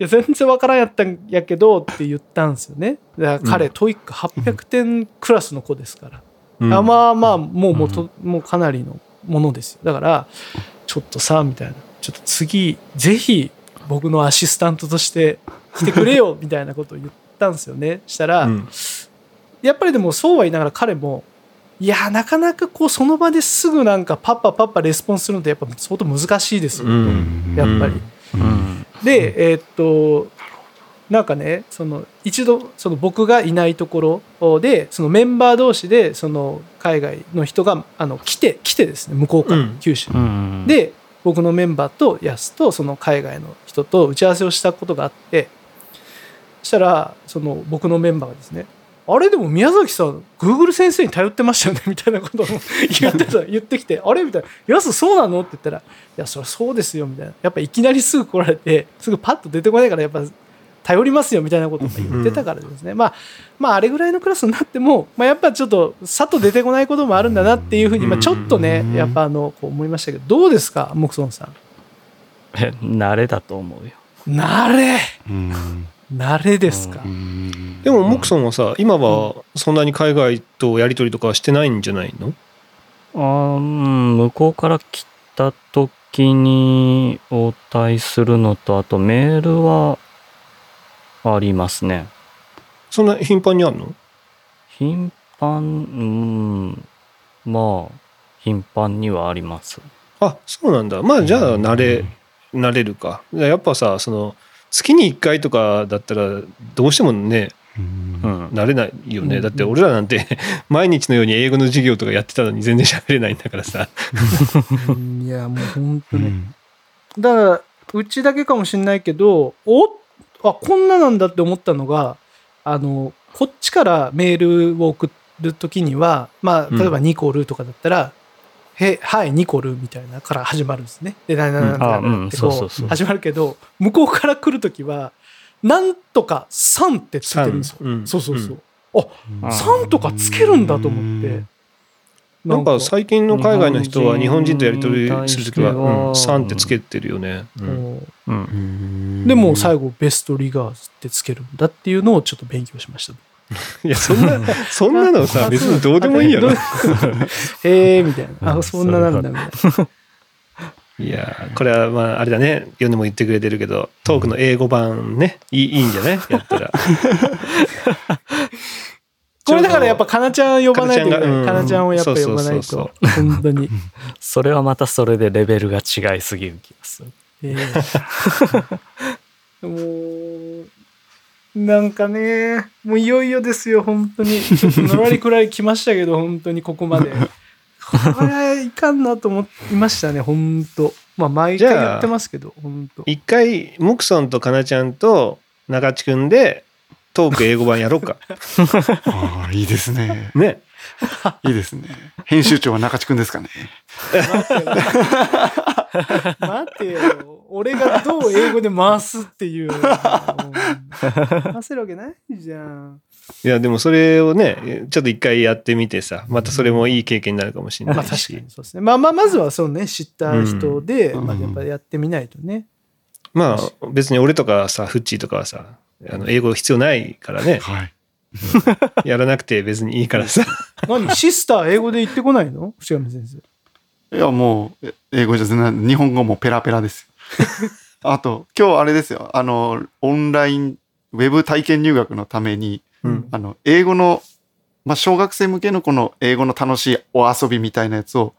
いや全然わからんやったんやけどって言ったんですよね。だから彼、うん。 TOEIC 800点クラスの子ですから。うん。あまあまあもうもうと、もうかなりのものですよ。だからちょっとさみたいな。ちょっと次ぜひ僕のアシスタントとして来てくれよみたいなことを言ったんですよね。したら、うん。やっぱりでもそうは言いながら彼もいやなかなかこうその場ですぐなんかパッパパッパレスポンスするのってやっぱ相当難しいですよ、うん。やっぱり。うん。でえーっとなんかねその一度その僕がいないところでそのメンバー同士でその海外の人があの来て来てですね向こうから、うん。九州うん。で僕のメンバーとヤスとその海外の人と打ち合わせをしたことがあってそしたらその僕のメンバーがですねあれでも宮崎さん Google 先生に頼ってましたよね みたいなことを言ってた 言ってきてあれみたいな「ヤスそうなの?」って言ったら「いやそりゃそうですよ」みたいなやっぱいきなりすぐ来られてすぐパッと出てこないからやっぱ頼りますよみたいなことを言ってたからですね、まあまああれぐらいのクラスになっても、まあ、やっぱちょっとさっと出てこないこともあるんだなっていうふうに、まあ、ちょっとねやっぱあのこう思いましたけどどうですかモクソンさん？え慣れだと思うよ。慣れ。うん。慣れですか、うん。でも、モクソンはさ、今はそんなに海外とやり取りとかはしてないんじゃないの？あーうん向こうから来た時に応対するのとあとメールはありますね。そんな頻繁にあるの？頻繁うん。まあ頻繁にはあります。あ、そうなんだ。まあ、じゃあ、慣れ、慣れるか。やっぱさ、その、月に1回とかだったら、どうしてもね、うん。うん。慣れないよね。うん。だって、俺らなんて、毎日のように英語の授業とかやってたのに全然喋れないんだからさ。いやもう本当に、うん。だからうちだけかもしれないけどおあこんななんだって思ったのがあのこっちからメールを送る時にはまあ例えばニコルとかだったら「へはいニコル」みたいなから始まるんですね。で何々うんあう何々ってこう始まるけど向こうから来る時はなんとか「さん」ってついてるんですよ。うんそうそうそう。うんあさんとかつけるんだと思って。なんか最近の海外の人は日本人とやり取りするときは、うん、さんってつけてるよね。うんこううんうんでも最後ベストリガーズってつけるんだっていうのをちょっと勉強しました。いや、そんな、そんなのさ、別にどうでもいいやろ。へえみたいな。あ、そんななんだみたいな。いやーこれはまああれだねヨネも言ってくれてるけどトークの英語版ねいいいいんじゃない？やったら これだからやっぱかなちゃん呼ばないといけない。かかなちゃんをやっぱ呼ばないと。本当に。それはまたそれでレベルが違いすぎる気がする。ええ もう、なんかね、もういよいよですよ、本当に。ちょっとのらりくらい来ましたけど、本当にここまで。これいかんなと思いましたね、本当まあ、毎回じゃあ言ってますけど、本当一回モクソンとかなちゃんと中地くんでトーク英語版やろうかああ、いいですね。ねいいですね。編集長は中地くんですかね。待てよ。俺がどう英語で回すっていう。回せるわけないじゃん。いやでもそれをねちょっと一回やってみてさまたそれもいい経験になるかもしれまあないし、確かにそうですね。まあまあ、まずはそうね、知った人で、うんまあやっぱやってみないとね。まあ別に俺とかさフッチーとかはさあの英語必要ないからねはい。やらなくて別にいいからさ何？シスター英語で言ってこないの？伏山先生。いや、もう、え英語じゃ全然、日本語もペラペラですよ。あと、今日あれですよ。あの、オンライン、ウェブ体験入学のために、うんあの、英語の、まあ、小学生向けのこの英語の楽しいお遊びみたいなやつを、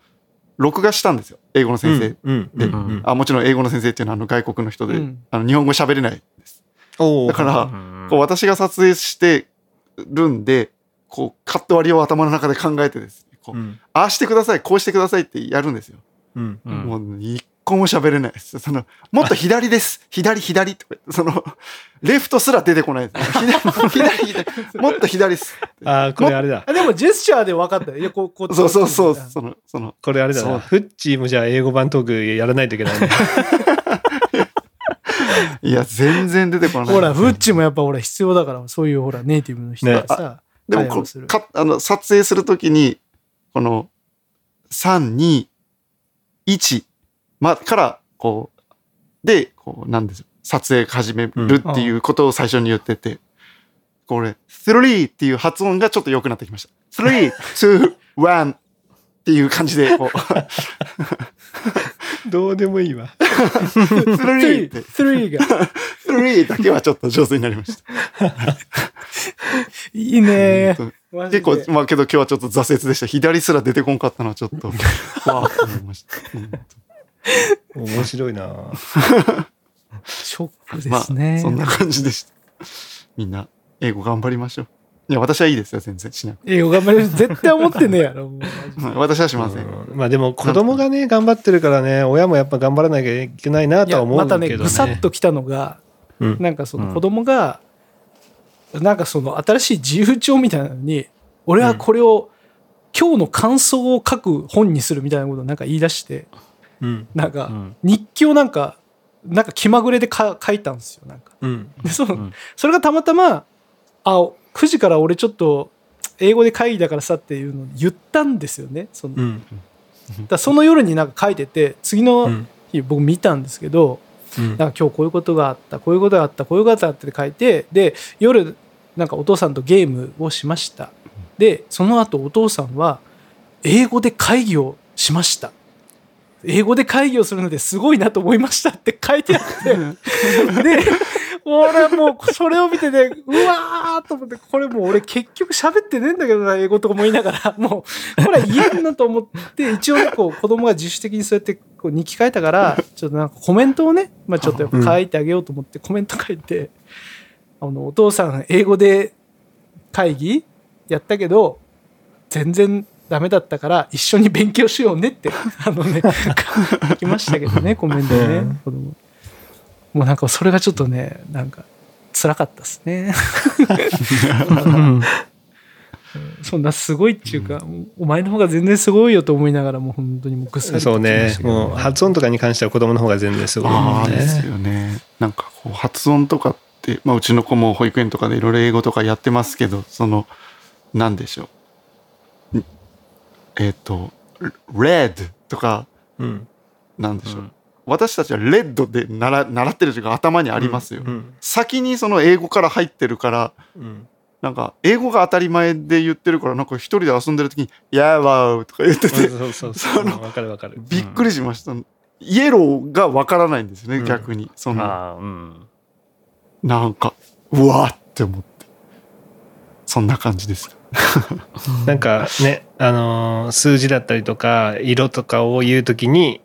録画したんですよ。英語の先生。うんであもちろん英語の先生っていうのはあの外国の人で、うんあの日本語喋れないだから、こう私が撮影してるんで、こうカット割りを頭の中で考えてですね、こううんああしてください、こうしてくださいってやるんですよ。うんうんもう一個も喋れないです。その、もっと左です。左、左とか、その、レフトすら出てこないです。左、左、左、もっと左です。ああこれあれだあでもジェスチャーで分かったよ。いや、こう、こうそうそうそう、その、その、これあれだなフッチーもじゃあ英語版トークやらないといけないね いや、全然出てこない。ほら、フッチもやっぱほら必要だから、そういうほらネイティブの人がさ、でもこかあの、撮影するときに、この、3、2、1、ま、から、こう、で、こう、なんですよ。撮影始めるっていうことを最初に言ってて、これ、3っていう発音がちょっと良くなってきました。3、2、1っていう感じで、こう、どうでもいいわ3って、3が。3だけはちょっと上手になりました。いいね結構、まあけど今日はちょっと挫折でした。左すら出てこんかったのはちょっと、わあって思いました。うん面白いなショックでまあ、すね。そんな感じでした。みんな、英語頑張りましょう。いや、私はいいですよ、全然しなくて。英語頑張れる。絶対思ってねえやろ。もう 私はしません。うんまあでも子供がね頑張ってるからね親もやっぱ頑張らなきゃいけないないとはや、思うまたね、けどねぐさっときたのが、うんなんかその子供が、なんかその新しい自由帳みたいなのに、俺はこれを、今日の感想を書く本にするみたいなことをなんか言い出して、うんなんかうん日記をなんか、なんか気まぐれでか書いたんですよ、なんか。うんでそのうんそれがたまたま、あ、9時から俺ちょっと英語で会議だからさっていうのを言ったんですよね。そのうんらその夜になんか書いてて、次うのん日僕見たんですけど、うんなんか今日こういうことがあった、こういうことがあった、こういうことがあったって書いて、で、夜、なんかお父さんとゲームをしました。で、その後お父さんは、英語で会議をしました。英語で会議をするのですごいなと思いましたって書いてあって、で、俺はもうそれを見てね、うわーと思って、これもう俺結局喋ってねえんだけどな、英語とかも言いながら、もう、これは言えんなと思って、一応ね、こう子供が自主的にそうやってこう日記書いたから、ちょっとなんかコメントをね、まあちょっと書いてあげようと思ってコメント書いて、あの、お父さん英語で会議やったけど、全然ダメだったから一緒に勉強しようねって、あのね、書きましたけどね、コメントでね、うん。子供もうなんかそれがちょっとね、なんか辛かったですね。そんなすごいっていうか、お前の方が全然すごいよと思いながらもう本当にもうぐっさりそうねもう発音とかに関しては子供の方が全然すごいもああ、んねですよね。なんかこう、発音とかって、まあ、うちの子も保育園とかでいろいろ英語とかやってますけど、その、なんでしょう。んえっ、と、red とか、うんなんでしょう。うん私たちはレッドで習習ってるというか頭にありますよ。うん先にその英語から入ってるから、うんなんか、英語が当たり前で言ってるから、なんか一人で遊んでる時に、やわーとか言ってて、びっくりしました。イエローがわからないんですよね、うん逆に。その、うん。なんか、うわーって思って。そんな感じです。なんかね、あのー数字だったりとか、色とかを言うときに、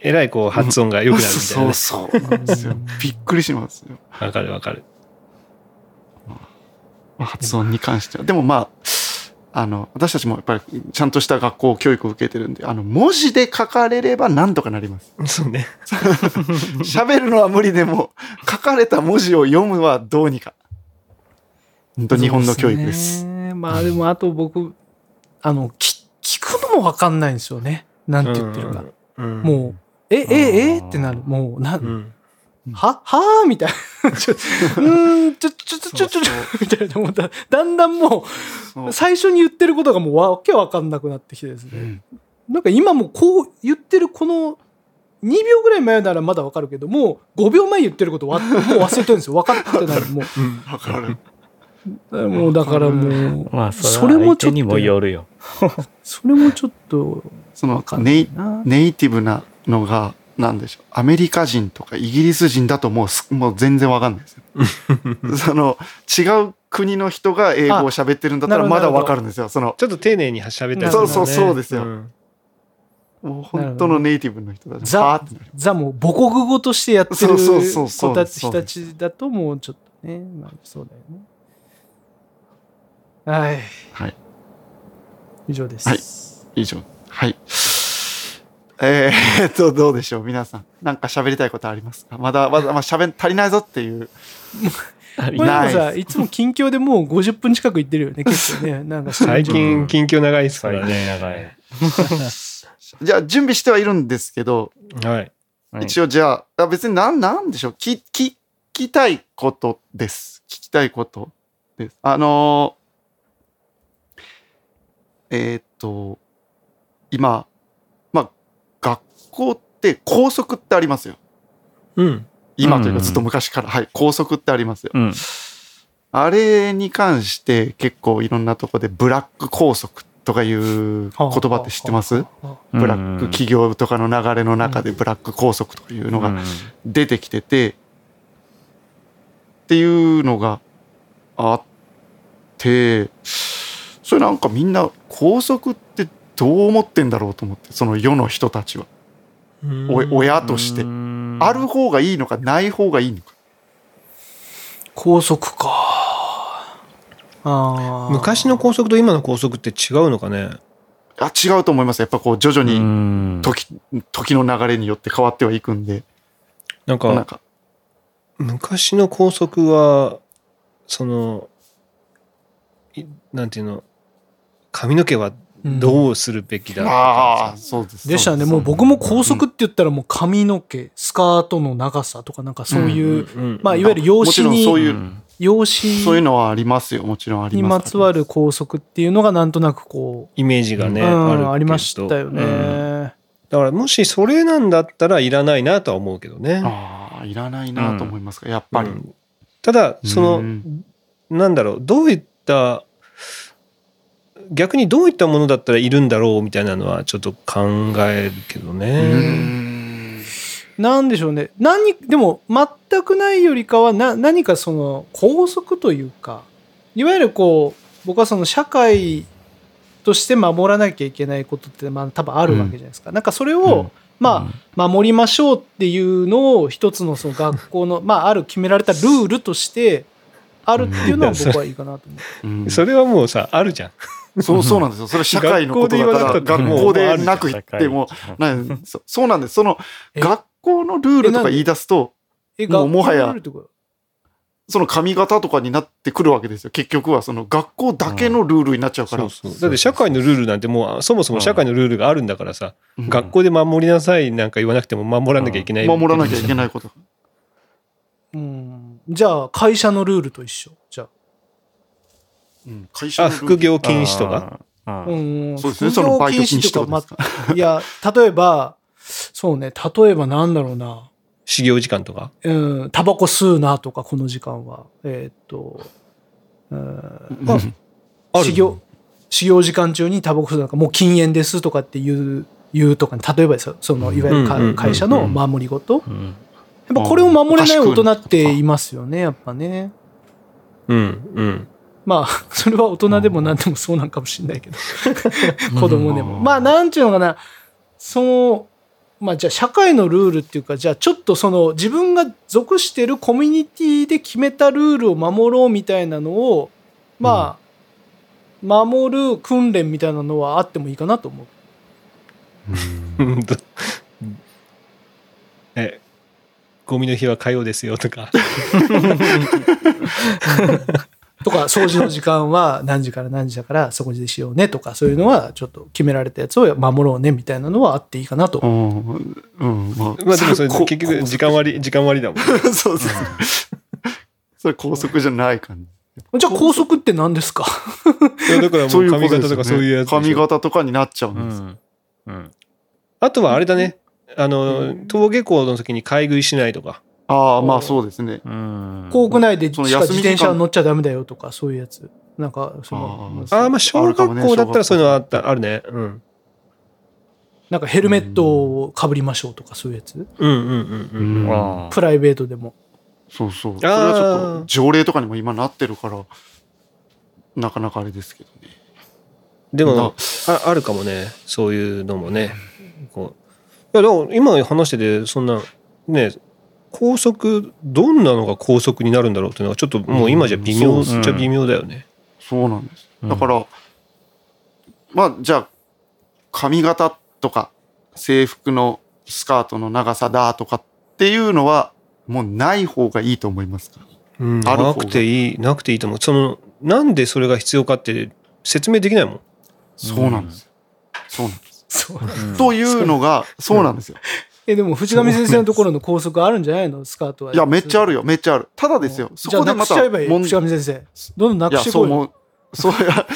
えらいこう発音が良くなるみたいなね。そうそうなんですよ。びっくりしますよ。わかるわかる。発音に関しては。でもまあ、あの、私たちもやっぱりちゃんとした学校教育を受けてるんで、あの、文字で書かれればなんとかなります。そうね。喋るのは無理でも、書かれた文字を読むはどうにか。本当日本の教育です。まあでもあと僕、あの、き聞くのもわかんないんですよね。なんて言ってるか。うん。もう、え、え、えってなる。もう、な、うん。ははぁみたいな。ちょ、うーん、ちょ、ちょ、ちょ、ちょ、ちょ、ちょ、みたいな思った。だんだんもそうう、最初に言ってることがもうわけわかんなくなってきてですね。うんなんか今もこう言ってるこの2秒ぐらい前ならまだわかるけど、もう5秒前言ってることわもう忘れてるんですよ。分かってない。もわかる。う、もうだからもう、まあ、そそれれもちょっとは相手にもよるよ。それもちょっとその。ネイティブなのが、なんでしょう。アメリカ人とかイギリス人だともうす、もう全然わかんないですよ。その、違う国の人が英語を喋ってるんだったらまだわかるんですよ。その、ちょっと丁寧に喋ったりそうそうそうですよんもう本当のネイティブの人たち。ザザもう母国語としてやってる子たちたちだともうちょっとね、まあそうだよね。はい。はい。以上です。はい以上。はい。えー、っと、どうでしょう皆さん。なんか喋りたいことありますか？まだ、まだ、まあ、喋ん、足りないぞっていう。ありこれでもナさ、イいつも近況でもう50分近く行ってるよね、結構ね。なんか最近、近況長いですからね。長い。じゃあ、準備してはいるんですけど、はい。はい一応じゃあ、あ別になん、なんでしょう？聞、聞きたいことです。聞きたいことです。あのーえーっと、今、校って校則ってありますよ。うん。今といううんかずっと昔から、はい、校則ってありますよ。うん。あれに関して結構いろんなとこでブラック校則とかいう言葉って知ってます？ブラック企業とかの流れの中でブラック校則というのが出てきてて、っていうのがあって、それなんかみんな校則ってどう思ってんだろうと思って、その世の人たちは。お親として。ある方がいいのかない方がいいのか。高速か。あー昔の高速と今の高速って違うのかね？あ違うと思います。やっぱこう徐々にに時時の流れによって変わってはいくんで。なんか、なんか、昔の高速は、その、いなんていうの、髪の毛はどうするべきだとあかあ、そうです。でしたね。もう僕も高速って言ったらもう髪の毛、スカートの長さとかなんかそういう、うんうんまあいわゆる養もち子に、ろんそういう、養子そういうのはありますよ。もちろんありにます。まつわる高速っていうのがなんとなくこイメージがう、ね、うんありましたよね。うんだからもしそれなんだったらいらないなとは思うけどね。ああ、いらないなと思いますか、やっぱり。うんただ、その、うんなんだろう、どういった、逆にどういったものだったらいるんだろうみたいなのはちょっと考えるけどうね。んなんでしょうね。何、でも全くないよりかはな何かその高速というか、いわゆるこう、僕はその社会として守らなきゃいけないことってまあ多分あるわけじゃないですか。なんかそれを、うんまあ、守りましょうっていうのを一つのその学校の、まあ、ある決められたルールとしてあるっていうのは僕はいいかなと思う。うんそれはもうさ、あるじゃん。そうそうなんですよ。それ社会のことだから、学校で言わなくても学校でなく言っても、なんそそうなんです。そのえ？学校のルールとか言い出すと、え、もうもはやその髪型とかになってくるわけですよ。結局はその学校だけのルールになっちゃうから。そうそうだって社会のルールなんてもうそもそも社会のルールがあるんだからさ、うん学校で守りなさいなんか言わなくても守らなきゃいけない。守らなきゃいけないこと。うん。じゃあ、会社のルールと一緒。じゃあ。うん会社のあ、副業禁止とか？うん。そうですね。副業そのバイト禁禁止止とかですか？まいや、例えば、そうね、例えばなんだろうな。始業時間とか？うん、タバコ吸うなとか、この時間は。えーっと、うんまあ修行、修行時間中にタバコ吸うなんかもう禁煙ですとかっていう、言うとか、例えばですよ、その、いわゆる会社の守り事。うんやっぱこれを守れない大人っていますよね、やっぱね。うんうんまあ、それは大人でも何でもそうなんかもしれないけど。子供でも。まあ、なんていうのかな。その、まあ、じゃあ社会のルールっていうか、じゃあちょっとその自分が属してるコミュニティで決めたルールを守ろうみたいなのを、まあ、守る訓練みたいなのはあってもいいかなと思う。うんど えゴミの日は火曜ですよとかとか、掃除の時間は何時から何時だからそこでしようねとか、そういうのはちょっと決められたやつを守ろうねみたいなのはあっていいかなとう。ん、うん、まあ。まあでもそれこ結局時間割り時間割りだもん そうそうそう。それ高速じゃない感じ。じゃあ高速って何ですか？いやだからもそういうこう髪型とかそういうやつでしょ髪型とかになっちゃううんです。んうんあとはあれだねあの登下校の時に買い食いしないとかああ、まあそうですね。うん校区内でしかその休み時間自転車乗っちゃダメだよとか、そういうやつ。なんか、その、あああまあ小学校だったらそういうのはあったあるねうんなんかヘルメットをかぶりましょうとか、そういうやつ。うんうんうんうんうんあプライベートでも。そうそう。それはちょっと条例とかにも今なってるから、なかなかあれですけどね。でもああるかもねそういうのもねこういやだから今話しててそんなね高速どんなのが高速になるんだろうっていうのがちょっともう今じゃ微妙うんっちゃ微妙だよね。そうなんです。うんだから、まあじゃあ、髪型とか制服のスカートの長さだとかっていうのは、もうない方がいいと思いますか？うんなくていいなくていいと思うそのなんでそれが必要かって説明できないもん。そうなんですよ。そうなんです。そう。うんというのが、そうなんですよ。え、でも藤上先生のところの高速あるんじゃないの？スカートは。いや、めっちゃあるよ。よ、めっちゃある。ただですよ、そじゃあなこでまたくしちゃえばいい。問藤上先生。どんどんないくや、してこいよ。そう思う。そういや、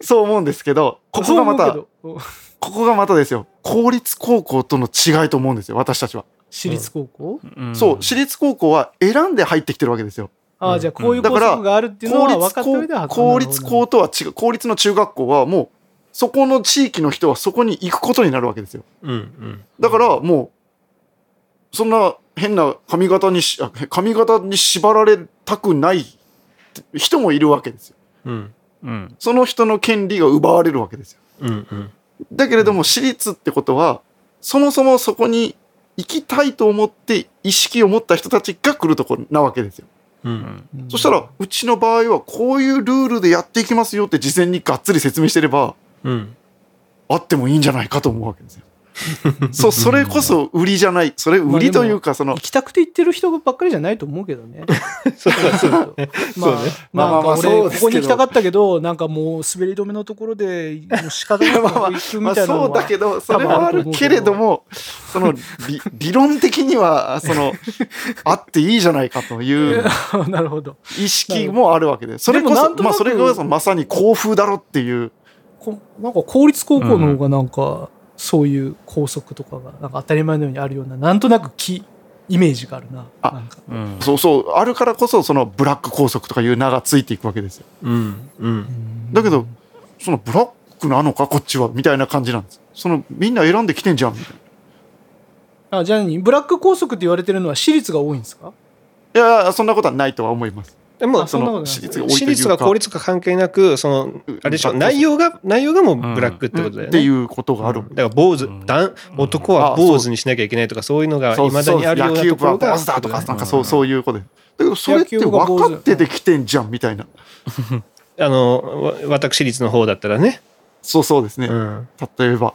そう思うんですけど、ここがまた、ここがまたですよ、公立高校との違いと思うんですよ、私たちは。私立高校？うんそう、私立高校は選んで入ってきてるわけですよ。ああ、じゃあこういう高だから速があるっていうのは公立分かった上で高は公立高とは違う、公立の中学校はもう、そこの地域の人はそこに行くことになるわけですよ。うんうんだからもう、そんな変な髪型にし、あ髪型に縛られたくない人もいるわけですよ。うんうんその人の権利が奪われるわけですよ。うんうんだけれども私立ってことは、そもそもそこに行きたいと思って意識を持った人たちが来るところなわけですよ。ううんんうんそしたら、うちの場合はこういうルールでやっていきますよって事前にがっつり説明してれば、うんあってもいいんじゃないかと思うわけですよ。そう、それこそ売りじゃない。それ売りというか、その行、きたくて行ってる人ばっかりじゃないと思うけどね。そうだそうだ まあ、まあまあ俺、あそうここに行きたかったけど、なんかもう滑り止めのところで、もう仕方なくまあまあ行くまあみたいなのは。そうだけど、それはあるけれども、その理理論的には、その、あっていいじゃないかというなるほど。意識もあるわけで、それこそ、まあそれがまさに校風だろっていう、こなんか公立高校の方がなんか、そういう校則とかが、なんか当たり前のようにあるような、なんとなくきイメージがあるな。あなんかうんそうそう、あるからこそ、そのブラック校則とかいう名がついていくわけですよ。うんうんだけど、そのブラックなのか、こっちは、みたいな感じなんです。その、みんな選んできてんじゃん、みたいな。あ、じゃあ何？ブラック校則って言われてるのは私立が多いんですか？いや、そんなことはないとは思います。でもあそんなことない。私立が公立か。関係なくそのあれでしょうん内容が内容がもうブラックってことだよね。っていうことがある。だから坊主男は坊主にしなきゃいけないとかそういうのがいまだにあるようなところがだとか、なんかそう、うん。そういうこと。で。だけど、それって分かってできてんじゃん、みたいな。あのわ私立の方だったらね。そうそうですね。うん。例えば。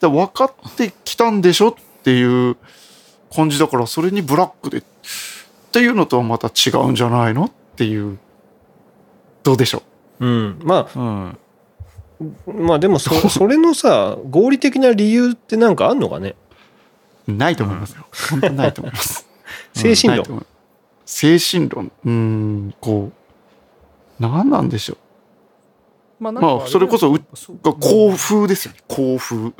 で分かってきたんでしょっていう感じだから、それにブラックで。っていうのとはまた違うんじゃないのっていう。どうでしょう？ん、まうんあまあでもそ それのさ合理的な理由ってなんかあんのかね？うないと思いますよ。本当にないと思います。精神論ないと思う精神論。うーん、こう、何なんでしょまあまあそれこそうそうう。が校風ですよね。校風。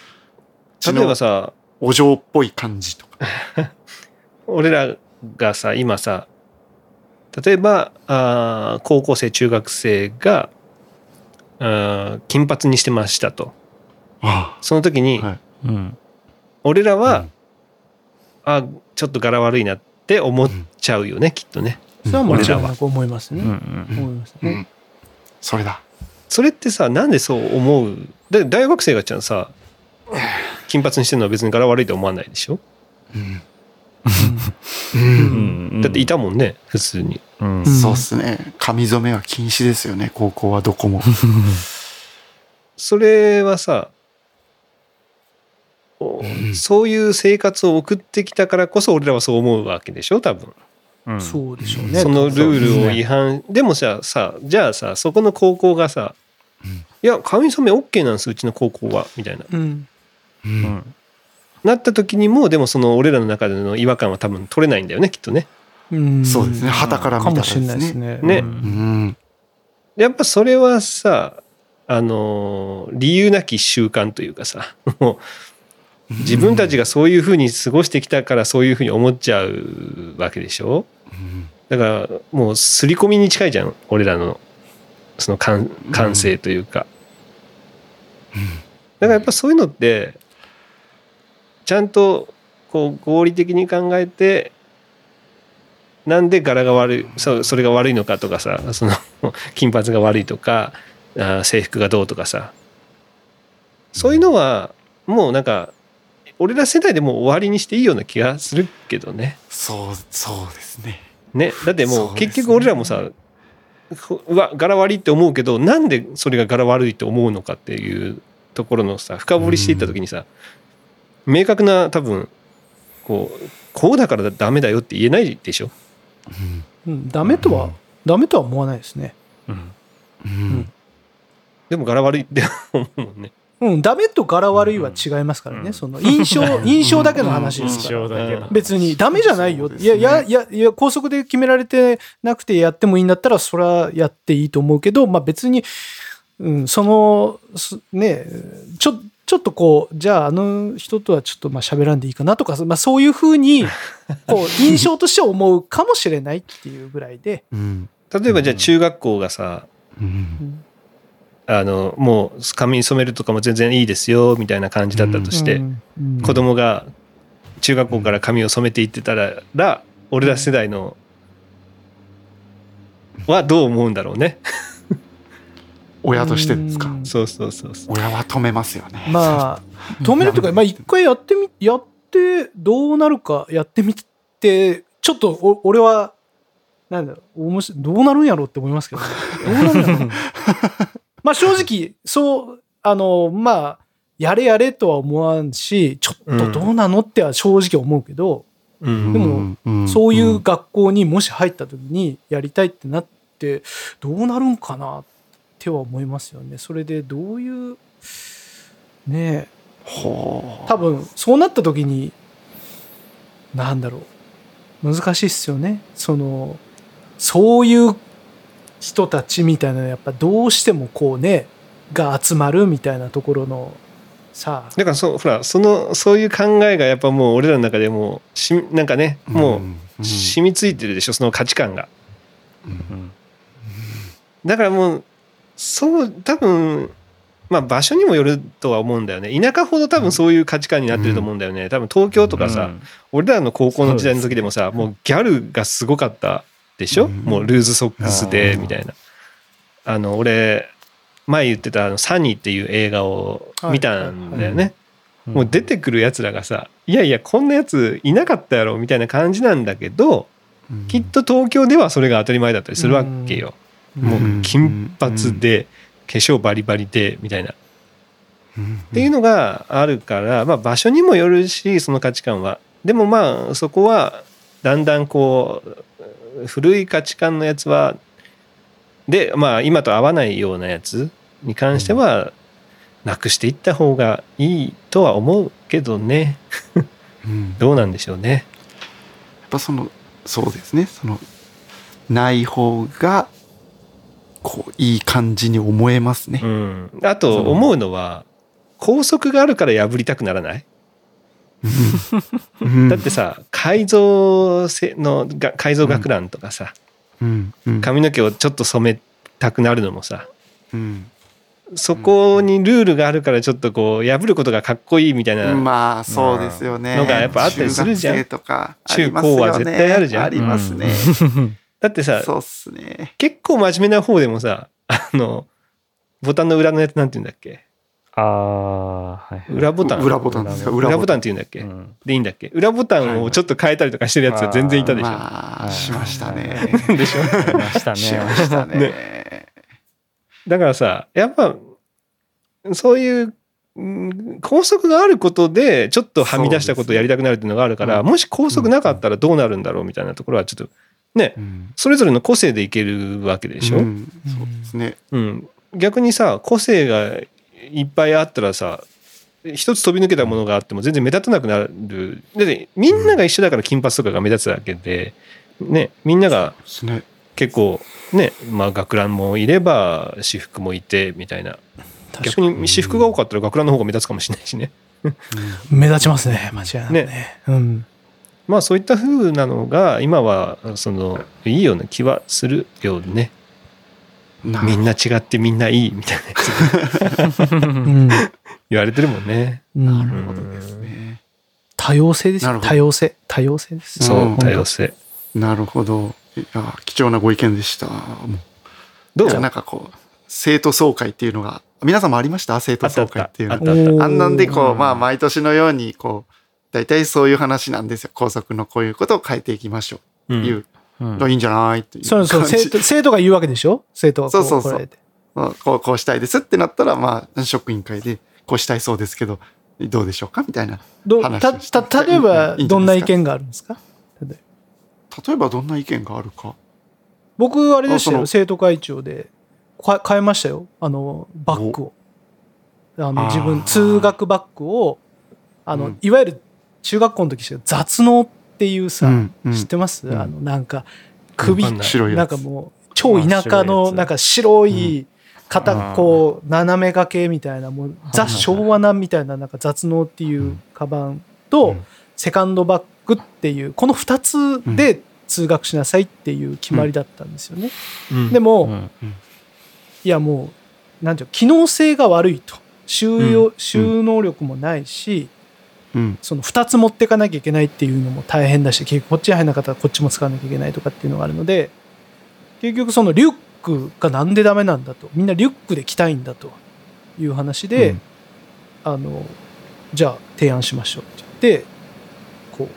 例えばさお嬢っぽい感じとか。俺らがさ今さ例えばあー高校生中学生があー金髪にしてましたとあその時に、はいうん。俺らは、うんあちょっと柄悪いなって思っちゃうよね、きっとねそれはもちろん思いますね。うんうん。思いますね。うん。それだ。それってさなんでそう思う？で大学生がちゃんさ金髪にしてるのは別に柄悪いと思わないでしょ、うん。ううん。んだっていたもんね普通にうん。そうっすね。髪染めは禁止ですよね。高校はどこも。それはさおうんそういう生活を送ってきたからこそ俺らはそう思うわけでしょ多分うんそうでしょうね。そのルールを違反反でもささじゃあさそこの高校がさうんいや髪染め OK なんですうちの高校はみたいなうん。う。うんん。なった時にもでもその俺らの中での違和感は多分取れないんだよねきっとねうんそうですね。旗から見たらかもしれないですね。ですね。ねうん。やっぱそれはさあのー理由なき習慣というかさ もう自分たちがそういうふうに過ごしてきたからそういうふうに思っちゃうわけでしょ？うんだからもう刷り込みに近いじゃん俺らのその感感性というか、だからやっぱそういうのってちゃんとこう合理的に考えてなんで柄が悪いそそれが悪いのかとかさその 金髪が悪いとかあー制服がどうとかさそういうのはもうなんか俺ら世代でもう終わりにしていいような気がするけどね。そう、そうですね。ね、だってもそう結局俺らもさ、こうわ柄悪いって思うけどなんでそれが柄悪いと思うのかっていうところのさ深掘りしていった時にさ、明確な多分こうこうだからダメだよって言えないでしょ？うんうん。ダメとは、ダメとは思わないですね。うん。うん。でも柄悪いって思うもんねうん。ダメと柄悪いは違いますからね。その印象、印象だけの話ですから。印象だけの別にダメじゃないよ。いやいやいやいや高速で決められてなくてやってもいいんだったらそれはやっていいと思うけど、まあ別に、うん、そのすねちょちょっとこうじゃああの人とはちょっとまあ喋らんでいいかなとか、まあ、そういうふうに こう印象として思うかもしれないっていうぐらいで、うん。例えばじゃあ中学校がさうん。あのもう髪染めるとかも全然いいですよみたいな感じだったとして、うんうん子供が中学校から髪を染めていってたらら俺ら世代のはどう思うんだろうね。親としてですか？う。ん。そうそうそうそう。親は止めますよね。まあ 止めるというかまあ一回やってみやってどうなるかやってみてちょっとお俺はなんだろう面白いどうなるんやろうって思いますけどね。どうなるんやろう。まあ正直そうあのまあやれやれとは思わんしちょっとどうなのっては正直思うけど、うん。でもうん。そういう学校にもし入った時にやりたいってなってどうなるんかなっては思いますよね。それでどういうねえほう多分そうなった時になんだろう。難しいっすよね。そのそういう人たちみたいなのやっぱどうしてもこうねが集まるみたいなところのさあ。だからそうほらそのそういう考えがやっぱもう俺らの中でもうしなんかねもんう染みついてるでしょその価値観が。うん。だからもうそう多分まあ場所にもよるとは思うんだよね。田舎ほど多分そういう価値観になってると思うんだよね。多分東京とかさ、俺らの高校の時代の時でもさもうギャルがすごかったでしょ、うん。もうルーズソックスでうん。みたいな。あの俺前言ってたあの「サニー」っていう映画を見たんだよね、うん。もう出てくるやつらがさいやいやこんなやついなかったやろみたいな感じなんだけどうん。きっと東京ではそれが当たり前だったりするわけよ、もう金髪で化粧バリバリでみたいな。っていうのがあるから、まあ、場所にもよるしその価値観は。でもまあそこはだんだんこう古い価値観のやつはでまあ今と合わないようなやつに関してはなくしていった方がいいとは思うけどね。うん。どうなんでしょうね。やっぱそのそうですね。そのない方がこういい感じに思えますね。う。ん、あと思うのは校則があるから破りたくならない？うん。だってさ改造せのが改造学ランとかさ、うん。うん。髪の毛をちょっと染めたくなるのもさうん。そこにルールがあるからちょっとこう破ることがかっこいいみたいな、まあそうですよね。のがやっぱあったりするじゃん。中高は絶対あるじゃん。ありますね。だってさそうっすね。結構真面目な方でもさあのボタンの裏のやつなんて言うんだっけ？ああ、はいはい。裏ボタン裏ボタンですか裏ボタンン。って言うんだっけ、うんでいいんだっけ？裏ボタンをちょっと変えたりとかしてるやつが全然いたでしょ、まあ、はいしましたね。でしょ？ありましたしね。ましたね。だからさやっぱそういううん校則があることでちょっとはみ出したことをやりたくなるっていうのがあるから、うんもし校則なかったらどうなるんだろうみたいなところはちょっとねうん。それぞれの個性でいけるわけでしょ、うん。うんそうですね。逆にさ個性がいっぱいあったらさ一つ飛び抜けたものがあっても全然目立たなくなる。だってみんなが一緒だから金髪とかが目立つだけで、ね、みんなが。結構ね、まあ、学ランもいれば私服もいてみたいな。逆に私服が多かったら学ランの方が目立つかもしれないしね。目立ちますね間違いなくね。うんまあそういった風なのが今はそのいいような気はするよね。なみんな違ってみんないいみたいな 言われてるもんね。うんなるほどですね。多様性です多様性。多様性です。そううん。多様性。なるほど。いや、貴重なご意見でした。どう？なんかこう、生徒総会っていうのが、皆さんもありました？生徒総会っていうの。あんなんでこう、うんまあ毎年のようにこう、大体そういう話なんですよ。校則のこういうことを変えていきましょう。うん。いううん。のいいんじゃない？っていうそうそう。生徒生徒が言うわけでしょ？生徒がこそうそうそう。こうこうしたいですってなったら、まあ職員会でこうしたいそうですけど、どうでしょうか？みたいな。話をして。た例えばどんな意見があるんですか？例えば。どんな意見があるか？僕あれでしたよ生徒会長でか変えましたよ。あのバッグを。あの自分通学バッグをあの、うん。いわゆる中学校の時して雑能っていうさ、うんうん。知ってます、うん。あのなんか首なんかもう超田舎のなんか白い片こう斜め掛けみたいなもうザ昭和なみたいななんか雑能っていうカバンとうん。セカンドバッグっていうこの2つで通学しなさいっていう決まりだったんですよね。うん。でも、うん。いやもうなんていうの機能性が悪いと。収容、うん。収納力もないし、うん。その2つ持っていかなきゃいけないっていうのも大変だし結局こっちに入らなかったらこっちも使わなきゃいけないとかっていうのがあるので結局そのリュックがなんでダメなんだと。みんなリュックで着たいんだという話で、うん。あのじゃあ提案しましょうって言ってこう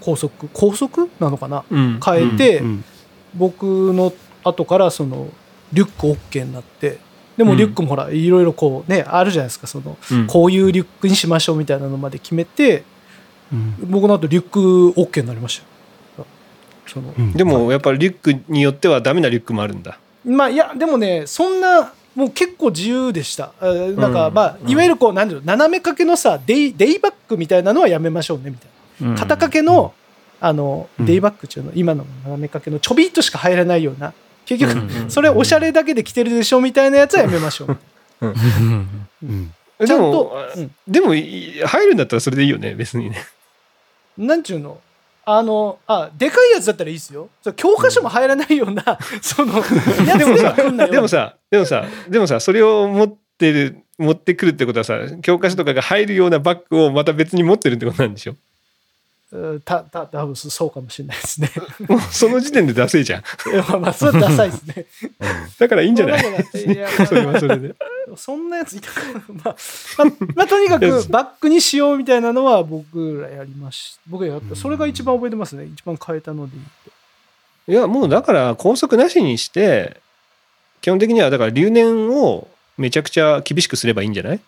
高速高速なのかな？うん。変えて、うん。僕の後からそのリュック OK になってでもリュックもほらいろいろこうねあるじゃないですか。そのうん。こういうリュックにしましょうみたいなのまで決めてうん。僕の後リュック OK になりましたよ。そのうん。でもやっぱりリュックによってはダメなリュックもあるんだ。まあいやでもねそんなもう結構自由でした。あなんかうんまあうん。いわゆるこうなんていうの斜め掛けのさデイデイバッグみたいなのはやめましょうねみたいな。うん。肩掛けのあのうん。デイバッグっていうの今の斜め掛けのちょびっとしか入らないような結局うんそれおしゃれだけで着てるでしょみたいなやつはやめましょう。うん。うん。でちゃんとも、うん。でもい入るんだったらそれでいいよね別にね。なんちゅうの？あのあでかいやつだったらいいですよ。教科書も入らないような、そのやつでもさでもさでもさでもさそれを持ってる持ってくるってことはさ教科書とかが入るようなバッグをまた別に持ってるってことなんでしょ？うんたた多分そうかもしれないですね。も うその時点でダセいじゃん。まあまあそれはダサいですね。だからいいんじゃない？それはそれで。そんなやついたかな、まあ、まあ、まあとにかくバックにしようみたいなのは僕らやりました僕がやった。それが一番覚えてますね。一番変えたのでいやもうだから拘束なしにして基本的にはだから留年をめちゃくちゃ厳しくすればいいんじゃない？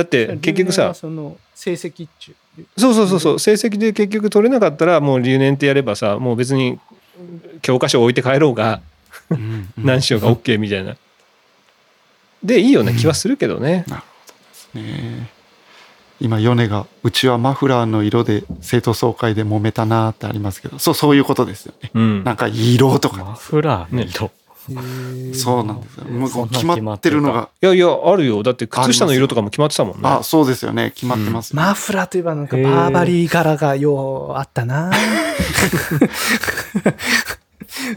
だって結局さはその成績っちゅう。そうそうそうそう。成績で結局取れなかったらもう留年ってやればさもう別に教科書置いて帰ろうがうん。何しようが OK みたいな。でいいような気はするけどね。ね。今米がうちはマフラーの色で生徒総会で揉めたなーってありますけどそうそういうことですよね。うん。なんか色とか。マフラーの色。そうなんですよ。もう決まってるのが。いやいやあるよ。だって靴下の色とかも決まってたもんね。あそうですよね。決まってます、マフラーといえばなんかバーバリー柄がようあったな。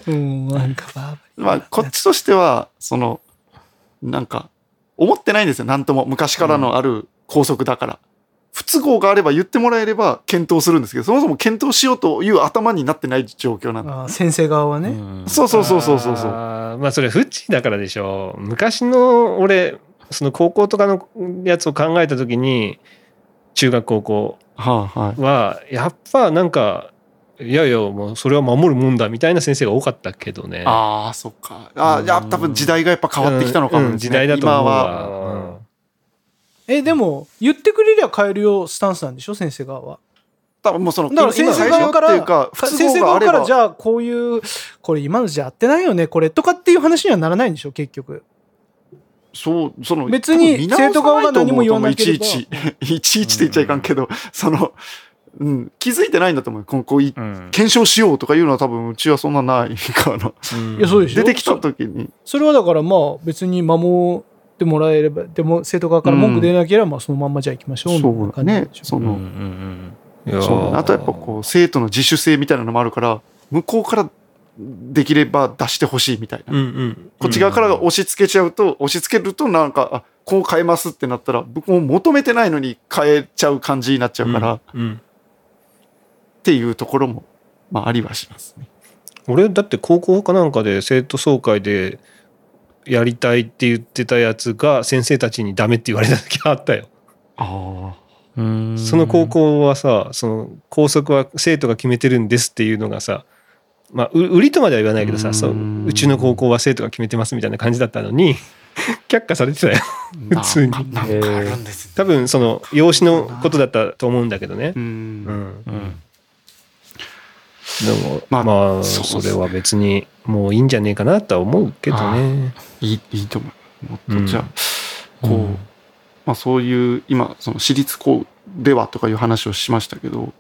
うん、なんかバーバリー。まあ、こっちとしては、その、なんか、思ってないんですよ。なんとも。昔からのある校則だから。不都合があれば言ってもらえれば検討するんですけど、そもそも検討しようという頭になってない状況なんで。先生側はね。うんそうそうそうそうそうそう。まあそれフッチだからでしょ昔の俺その高校とかのやつを考えた時に中学高校はやっぱなんかいやいやもうそれは守るもんだみたいな先生が多かったけどね。ああ、そっか。ああ、いや、多分時代がやっぱ変わってきたのかもですね。うん時代だと思う今は、わ。え、でも、言ってくれりゃ変えるよスタンスなんでしょ？先生側は。多分もうその、だから先生側から、先生側からじ、ゃあこういう、これ今のじゃ合ってないよね、これとかっていう話にはならないんでしょ結局。そう、その、別に生徒側が何も言わなければいちいち、いちいちって言っちゃいかんけど、その、うん、気づいてないんだと思う。こうこういうん検証しようとかいうのは多分うちはそんなないかな。うんいや、そうでしょ出てきた時に。それはだからまあ別に守ってもらえれば、でも生徒側から文句出なければまあそのまんまじゃあ行きましょうみたいな感じでしょ。そうね。うんうんいやーそう。あとやっぱこう、生徒の自主性みたいなのもあるから、向こうからできれば出してほしいみたいな。うんうんこっち側から押し付けちゃうと、押し付けるとなんか、あ、こう変えますってなったら、僕も求めてないのに変えちゃう感じになっちゃうから、っうん。ていうところも、まあありはしますね。俺だって高校かなんかで生徒総会でやりたいって言ってたやつが先生たちにダメって言われた時あったよ。あうんその高校はさその校則は生徒が決めてるんですっていうのがさまあう売りとまでは言わないけどうんさそううちの高校は生徒が決めてますみたいな感じだったのに 却下されてたよあ。普通にね。多分その養子のことだったと思うんだけどねう。。うんんうんでもままあ、あそうそれは別にもういいんじゃねえかなとは思うけどね。いい、いいと思う。もっうんとじゃあ、こう、うんまあそういう、今、その私立校ではとかいう話をしましたけど、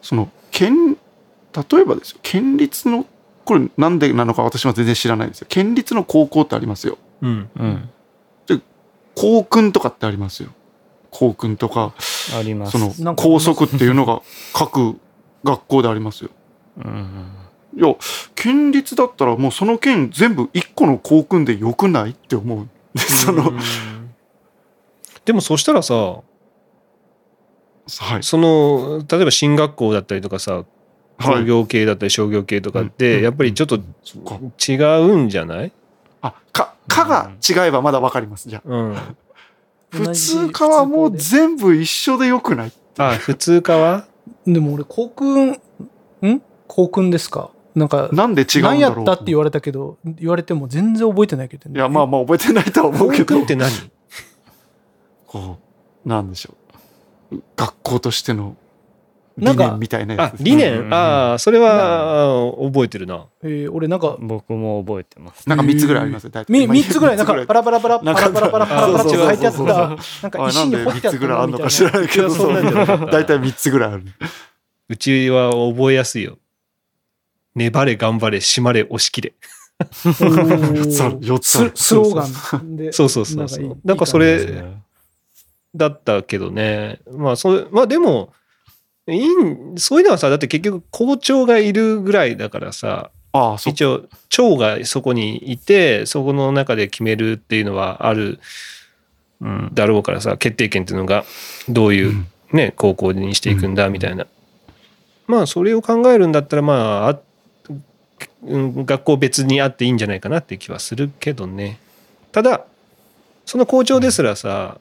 その、県、例えばですよ、県立の、これなんでなのか私は全然知らないんですよ。県立の高校ってありますよ。うんうん校訓とかってありますよ。校訓とか、ありますその校則っていうのが各学校でありますよ。うんいや、県立だったらもうその県全部一個の校訓でよくないって思う。その、うんでもそしたらさはい。その例えば進学校だったりとかさはい。工業系だったり商業系とかっうんてやっぱりちょっと。違うんじゃない、あ、か、かが違えばまだわかります。じゃあ。うん、普通科はもう全部一緒でよくないあ普通科は？でも俺、校訓、ん？校訓ですか？なんか、なんで違うんだろう？何やったって言われたけど、言われても全然覚えてないけどね。いや、まあまあ覚えてないとは思うけど。校訓っ、て何？こう、なんでしょう。学校としてのなんか理念みたいなやあつ。理うん念ああそれはあ。覚えてるな。えー俺なんか、僕も覚えてます。なんか3つぐらいありますよ。大体み三つぐらい、なんか、パラパラパラ、パラパラパラパラパラって書いてあった、なんか石に彫ってあ3ったつぐらいあるのか知らないけど、大体3つぐらいある。うちは覚えやすいよ粘れ頑張れ締まれ押し切れ。なおーそう、4つある。ススローガンで。そうそうそうそう。なんかそれだったけどね。まあそれまあでもいいんそういうのはさだって結局校長がいるぐらいだからさああ、一応長がそこにいてそこの中で決めるっていうのはあるうんだろうからさ決定権っていうのがどういううん。ね高校にしていくんだみたいな。まあそれを考えるんだったらまああうん学校別にあっていいんじゃないかなっていう気はするけどねただその校長ですらさ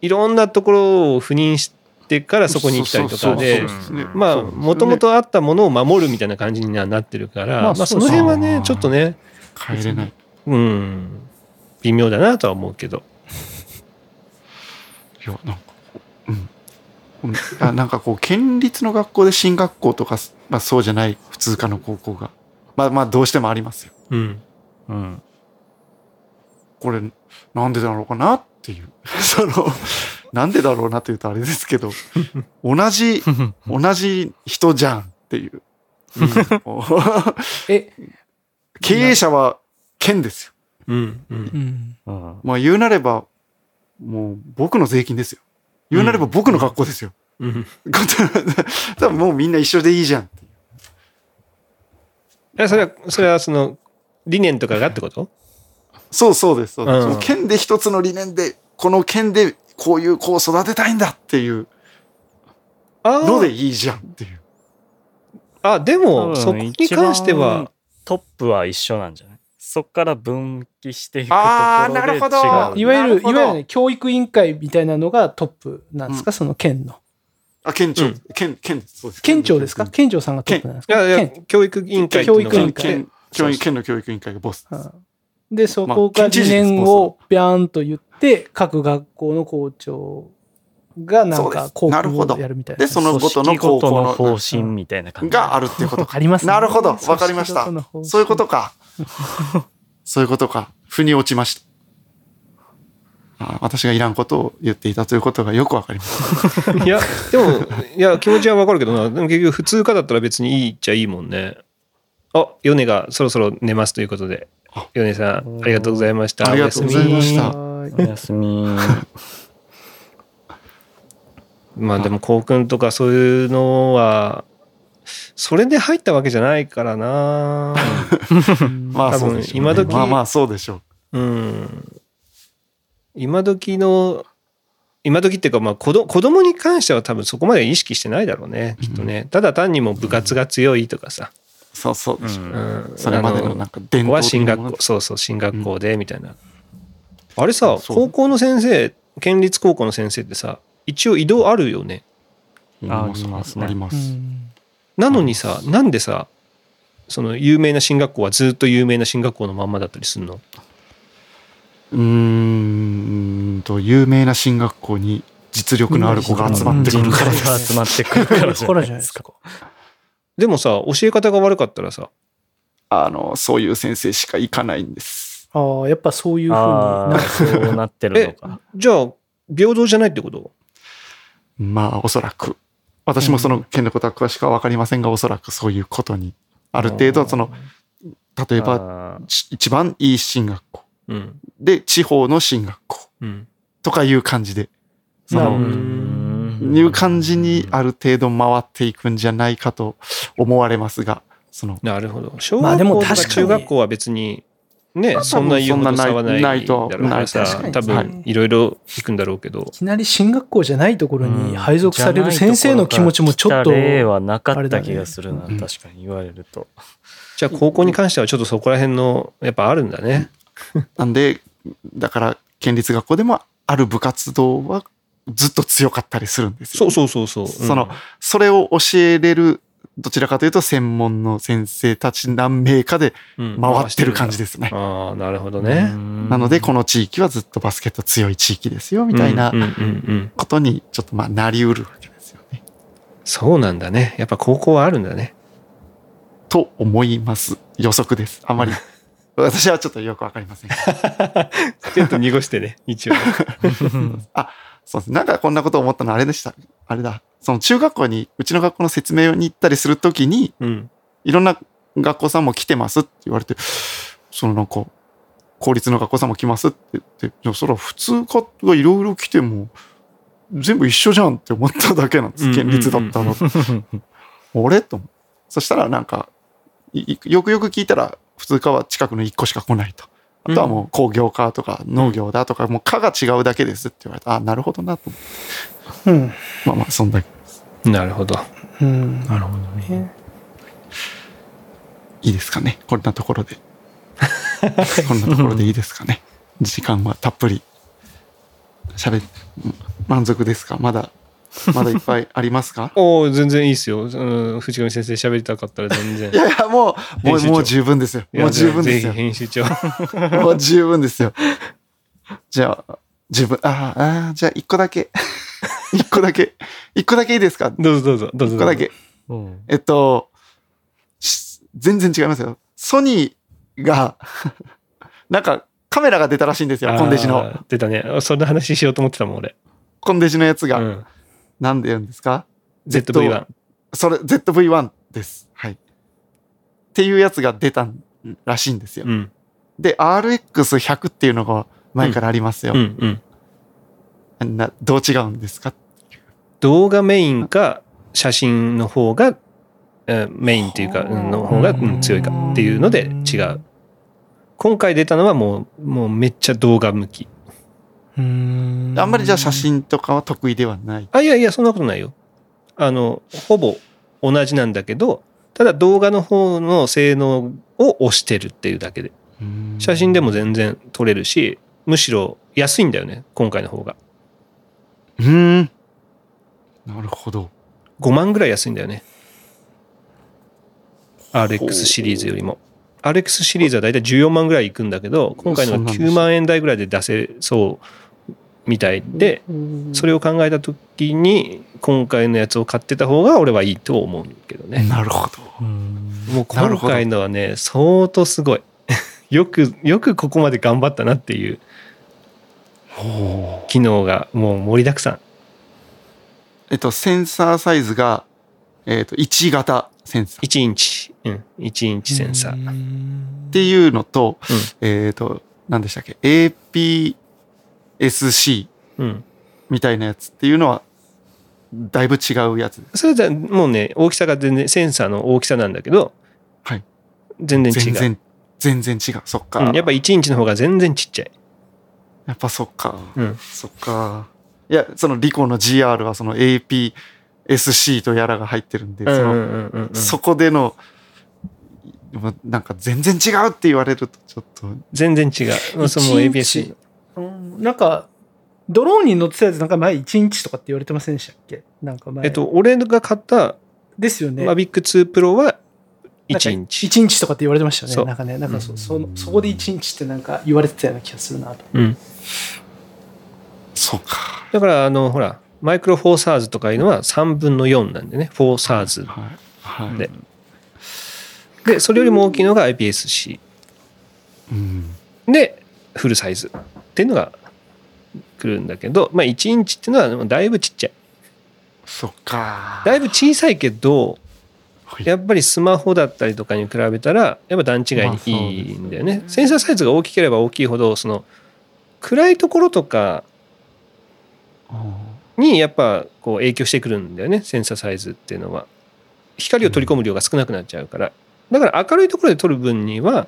いろんなところを赴任してからそこに行ったりとかでまあもともとあったものを守るみたいな感じにはなってるから、まあまあ、その辺はねちょっとね変えれない。うん微妙だなとは思うけどいや、なんか、うん。なんかこう、県立の学校で進学校とか、まあそうじゃない普通科の高校が、まあまあどうしてもありますよ。うんうんこれ、なんでだろうかなっていう。その、なんでだろうなって言うとあれですけど、同じ、同じ人じゃんっていう。え、経営者は県ですよ。うんうんうん。うんまあ言うなれば、もう僕の税金ですよ。言うなれば僕の学校ですよ。うん多分もうみんな一緒でいいじゃん。えそれは、それはその、理念とかがってこと？そうそうです、そうです。うん。その県で一つの理念で、この県でこういう子を育てたいんだっていうあのでいいじゃんっていう。あ、でも、そこに関しては、トップは一緒なんじゃない？そっから分岐していくとこあーなろで違るほど。う。いわゆる、いわゆるね、教育委員会みたいなのがトップなんですか、その県の。あ、県庁、うん。県、県、そうです。県庁ですか？県庁。さんがトップなんですいやいや教育委員会教育委員会。県、教員県の教育委員会がボス。です。うん。で、そまあこが理念をビャーンと言って、各学校の校長がなんか校なるほど。訓をやるみたいな。で、そのごとの高校の方針みたいな感じ。があるっていうこと。か。ありますね。なるほど。わかりました。そういうことか。そういうことか。腑に落ちました。あ私がいらんことを言っていたということがよくわかりました。いや、でも、いや、気持ちはわかるけどな。でも結局、普通科だったら別にいいっちゃいいもんね。あ、ヨネがそろそろ寝ますということであ。ヨネさん、ありがとうございました。ありがとうございましたおやすはおやすみ。み まあでも、校訓とかそういうのは、それで入ったわけじゃないからな。い まあ多分そうでしょう、ね。今時まあまあそうでしょう。うん。今時の、今時っていうか、まあ子ど子供に関しては多分そこまで意識してないだろうね、きっとね。ただ単にもう部活が強いとかさ。そうそうでしょう。うんうん。それまでのなんか伝ここは統進学校、そうそう、進学校で、みたいな。あれさ、そう高校の先生、県立高校の先生ってさ、一応移動あるよね。ありますねあります。うんなのにさ、なんでさ、その有名な進学校はずっと有名な進学校のまんまだったりするの？うーんと、有名な進学校に実力のある子が集まってく人るから材が集まってくるからじゃないですか。でもさ、教え方が悪かったらさ、あの、そういう先生しか行かないんです。ああ、やっぱそういうふうになああ、そうなってるのか。じゃあ、平等じゃないってこと？まあ、おそらく。私もその件のことは詳しくは分かりませんが、おそらくそういうことに、ある程度、その、例えば、一番いい進学校。うん。で、地方の進学校。うん。とかいう感じで、その、いう感じにある程度回っていくんじゃないかと思われますが、その、なるほど。小まあで学校とかも確かに中学校は別に、ね、まあそんな言うほど差はないないとだろうか多分いろいろ行くんだろうけどい。きなり進学校じゃないところにうん配属される先生の気持ちもちょっと例はなかった気がするな、確かに言われると。じゃあ高校に関してはちょっとそこら辺の、やっぱあるんだね。なんで、だから、県立学校でもある部活動はずっと強かったりするんですよ。そうそうそうそう。その、それを教えれる、どちらかというと専門の先生たち何名かでうん回ってる感じですね。ああ、なるほどね。なので、この地域はずっとバスケット強い地域ですよ、みたいなうんうんうんうん。ことに、ちょっとまあ、なりうるわけですよね。そうなんだね。やっぱ高校はあるんだね。と思います。予測です。あまり。私はちょっとよくわかりません。ちょっと濁してね、一応。そうです。なんかこんなこと思ったのあれでした。あれだ。その中学校に、うちの学校の説明に行ったりするときに、うん。いろんな学校さんも来てますって言われて、そのなんか、公立の学校さんも来ますって言って、いやそれは普通科がいろいろ来ても、全部一緒じゃんって思っただけなんです。県立だったら。俺と。そしたらなんか、いよくよく聞いたら、普通科は近くの1個しか来ないと。あとはもう工業科とか農業だとか、もう科が違うだけですって言われた。あ、なるほどなと思って。うん。まあまあ、そんだけ。なるほど。うん。なるほどね。いいですかね？こんなところで。こんなところでいいですかね？時間はたっぷり。喋っ、満足ですか？まだ、まだいっぱいありますか？おお全然いいっすよ。うん、藤上先生喋りたかったら全然。いやいや、もう、もう、もう十分ですよ。もう十分ですよ。編集長。もう十分ですよ。じゃあ、十分、ああ、ああじゃあ一個だけ。一個だけ。一個だけいいですか？どうぞどうぞ、どうぞ。一個だけ。うんえっと、し全然違いますよ。ソニーが、なんかカメラが出たらしいんですよ。コンデジの。出たね。そんな話しようと思ってたもん、俺。コンデジのやつが。うん。なんで言うんですか？ZV-1。それ、ZV-1 です。はい。っていうやつが出たらしいんですよ。うん。で、RX100 っていうのが前からありますよ。うんうん。などう違うんですか？動画メインか写真の方がえーメインっていうか、うんの方が、うん強いかっていうので違う。今回出たのはもう、もうめっちゃ動画向き。あんまりじゃあ写真とかは得意ではない。あ、いやいや、そんなことないよ。あの、ほぼ同じなんだけど、ただ動画の方の性能を押してるっていうだけで。写真でも全然撮れるし、むしろ安いんだよね、今回の方が。うーん。なるほど。5万ぐらい安いんだよね。RX シリーズよりも。RX シリーズはだいたい14万ぐらいいくんだけど、今回のはそうなんです9万円台ぐらいで出せそうみたいで、それを考えた時に、今回のやつを買ってた方が俺はいいと思うけどね。なるほど。うんもう今回のはね、相当すごい。よく、よくここまで頑張ったなっていう機能がもう盛りだくさん。えっと、センサーサイズが、えっと、1型センサーっ1インチ。うん。1インチセンサー。ーていうのと、うんえっと、何でしたっけ ?APS-C うん。みたいなやつっていうのは、だいぶ違うやつ。それじゃもうね、大きさが全然、センサーの大きさなんだけど、はい。全然違う。全然、全然違う。そっか。うん、やっぱ1インチの方が全然ちっちゃい。やっぱそっか。うん。そっか。いや、そのリコの GR はその APS-C とやらが入ってるんで、そそこでの、まなんか全然違うって言われるとちょっと、全然違う。その1イン ABS チ。うんなんか、ドローンに乗ってたやつなんか前1インチとかって言われてませんでしたっけ？なんか前。えっと、俺が買ったですよね。マビック2 Pro はなんか1インチ。1インチとかって言われてましたよね。なんかね、なんかそ,、うんそのそこで1インチってなんか言われてたような気がするなと。うん。そうか。だから、あの、ほら、マイクロフォーサーズとかいうのは3分の4なんでね、フォーサーズ。はい。はい。でで、それよりも大きいのが IPS-C。うん。で、フルサイズっていうのが来るんだけど、まあ1インチっていうのはだいぶちっちゃい。そっか。だいぶ小さいけど、はいやっぱりスマホだったりとかに比べたら、やっぱ段違いにいいんだよね。センサーサイズが大きければ大きいほど、その、暗いところとかにやっぱこう影響してくるんだよね、センサーサイズっていうのは。光を取り込む量が少なくなっちゃうから。だから明るいところで撮る分には、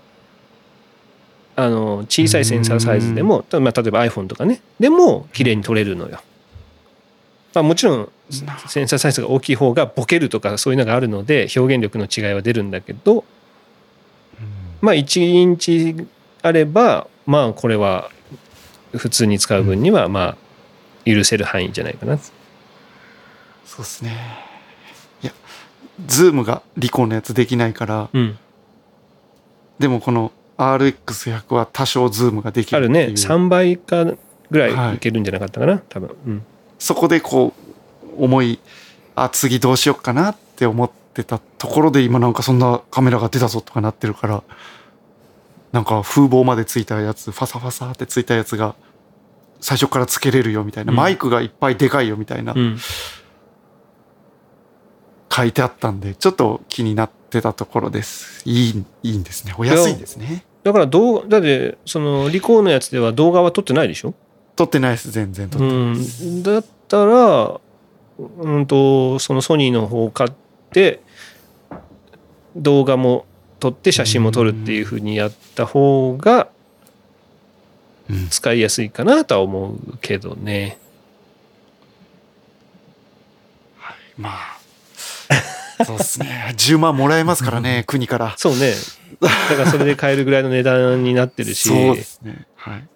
あの、小さいセンサーサイズでも、まあ、例えば iPhone とかね、でも綺麗に撮れるのよ。まあもちろん、センサーサイズが大きい方がボケるとかそういうのがあるので表現力の違いは出るんだけどまあ1インチあればまあこれは普通に使う分にはまあ許せる範囲じゃないかな。そうですね。いや、ズームがリコーのやつできないから、うん、でもこの RX100 は多少ズームができあるねるっていう。3倍かぐらはいいいけるんじゃなかったかな多分。うんそこでこう、思い、あ、次どうしようかなって思ってたところで今なんかそんなカメラが出たぞとかなってるから、なんか風防までついたやつ、ファサファサってついたやつが、最初からつけれるよみたいな、うんマイクがいっぱいでかいよみたいな、うん書いてあったんで、ちょっと気になってたところです。いい、いいんですね。お安いんですね。だから動画だってそのリコーのやつでは動画は撮ってないでしょ？撮ってないです、全然撮ってうないです。ん、だったら、うんと、そのソニーの方を買って、動画も撮って写真も撮るっていうふうにやった方がうん使いやすいかなとは思うけどね。まあ、そうですね。10万もらえますからね、国から。そうね。だからそれで買えるぐらいの値段になってるし、そうですね。はい。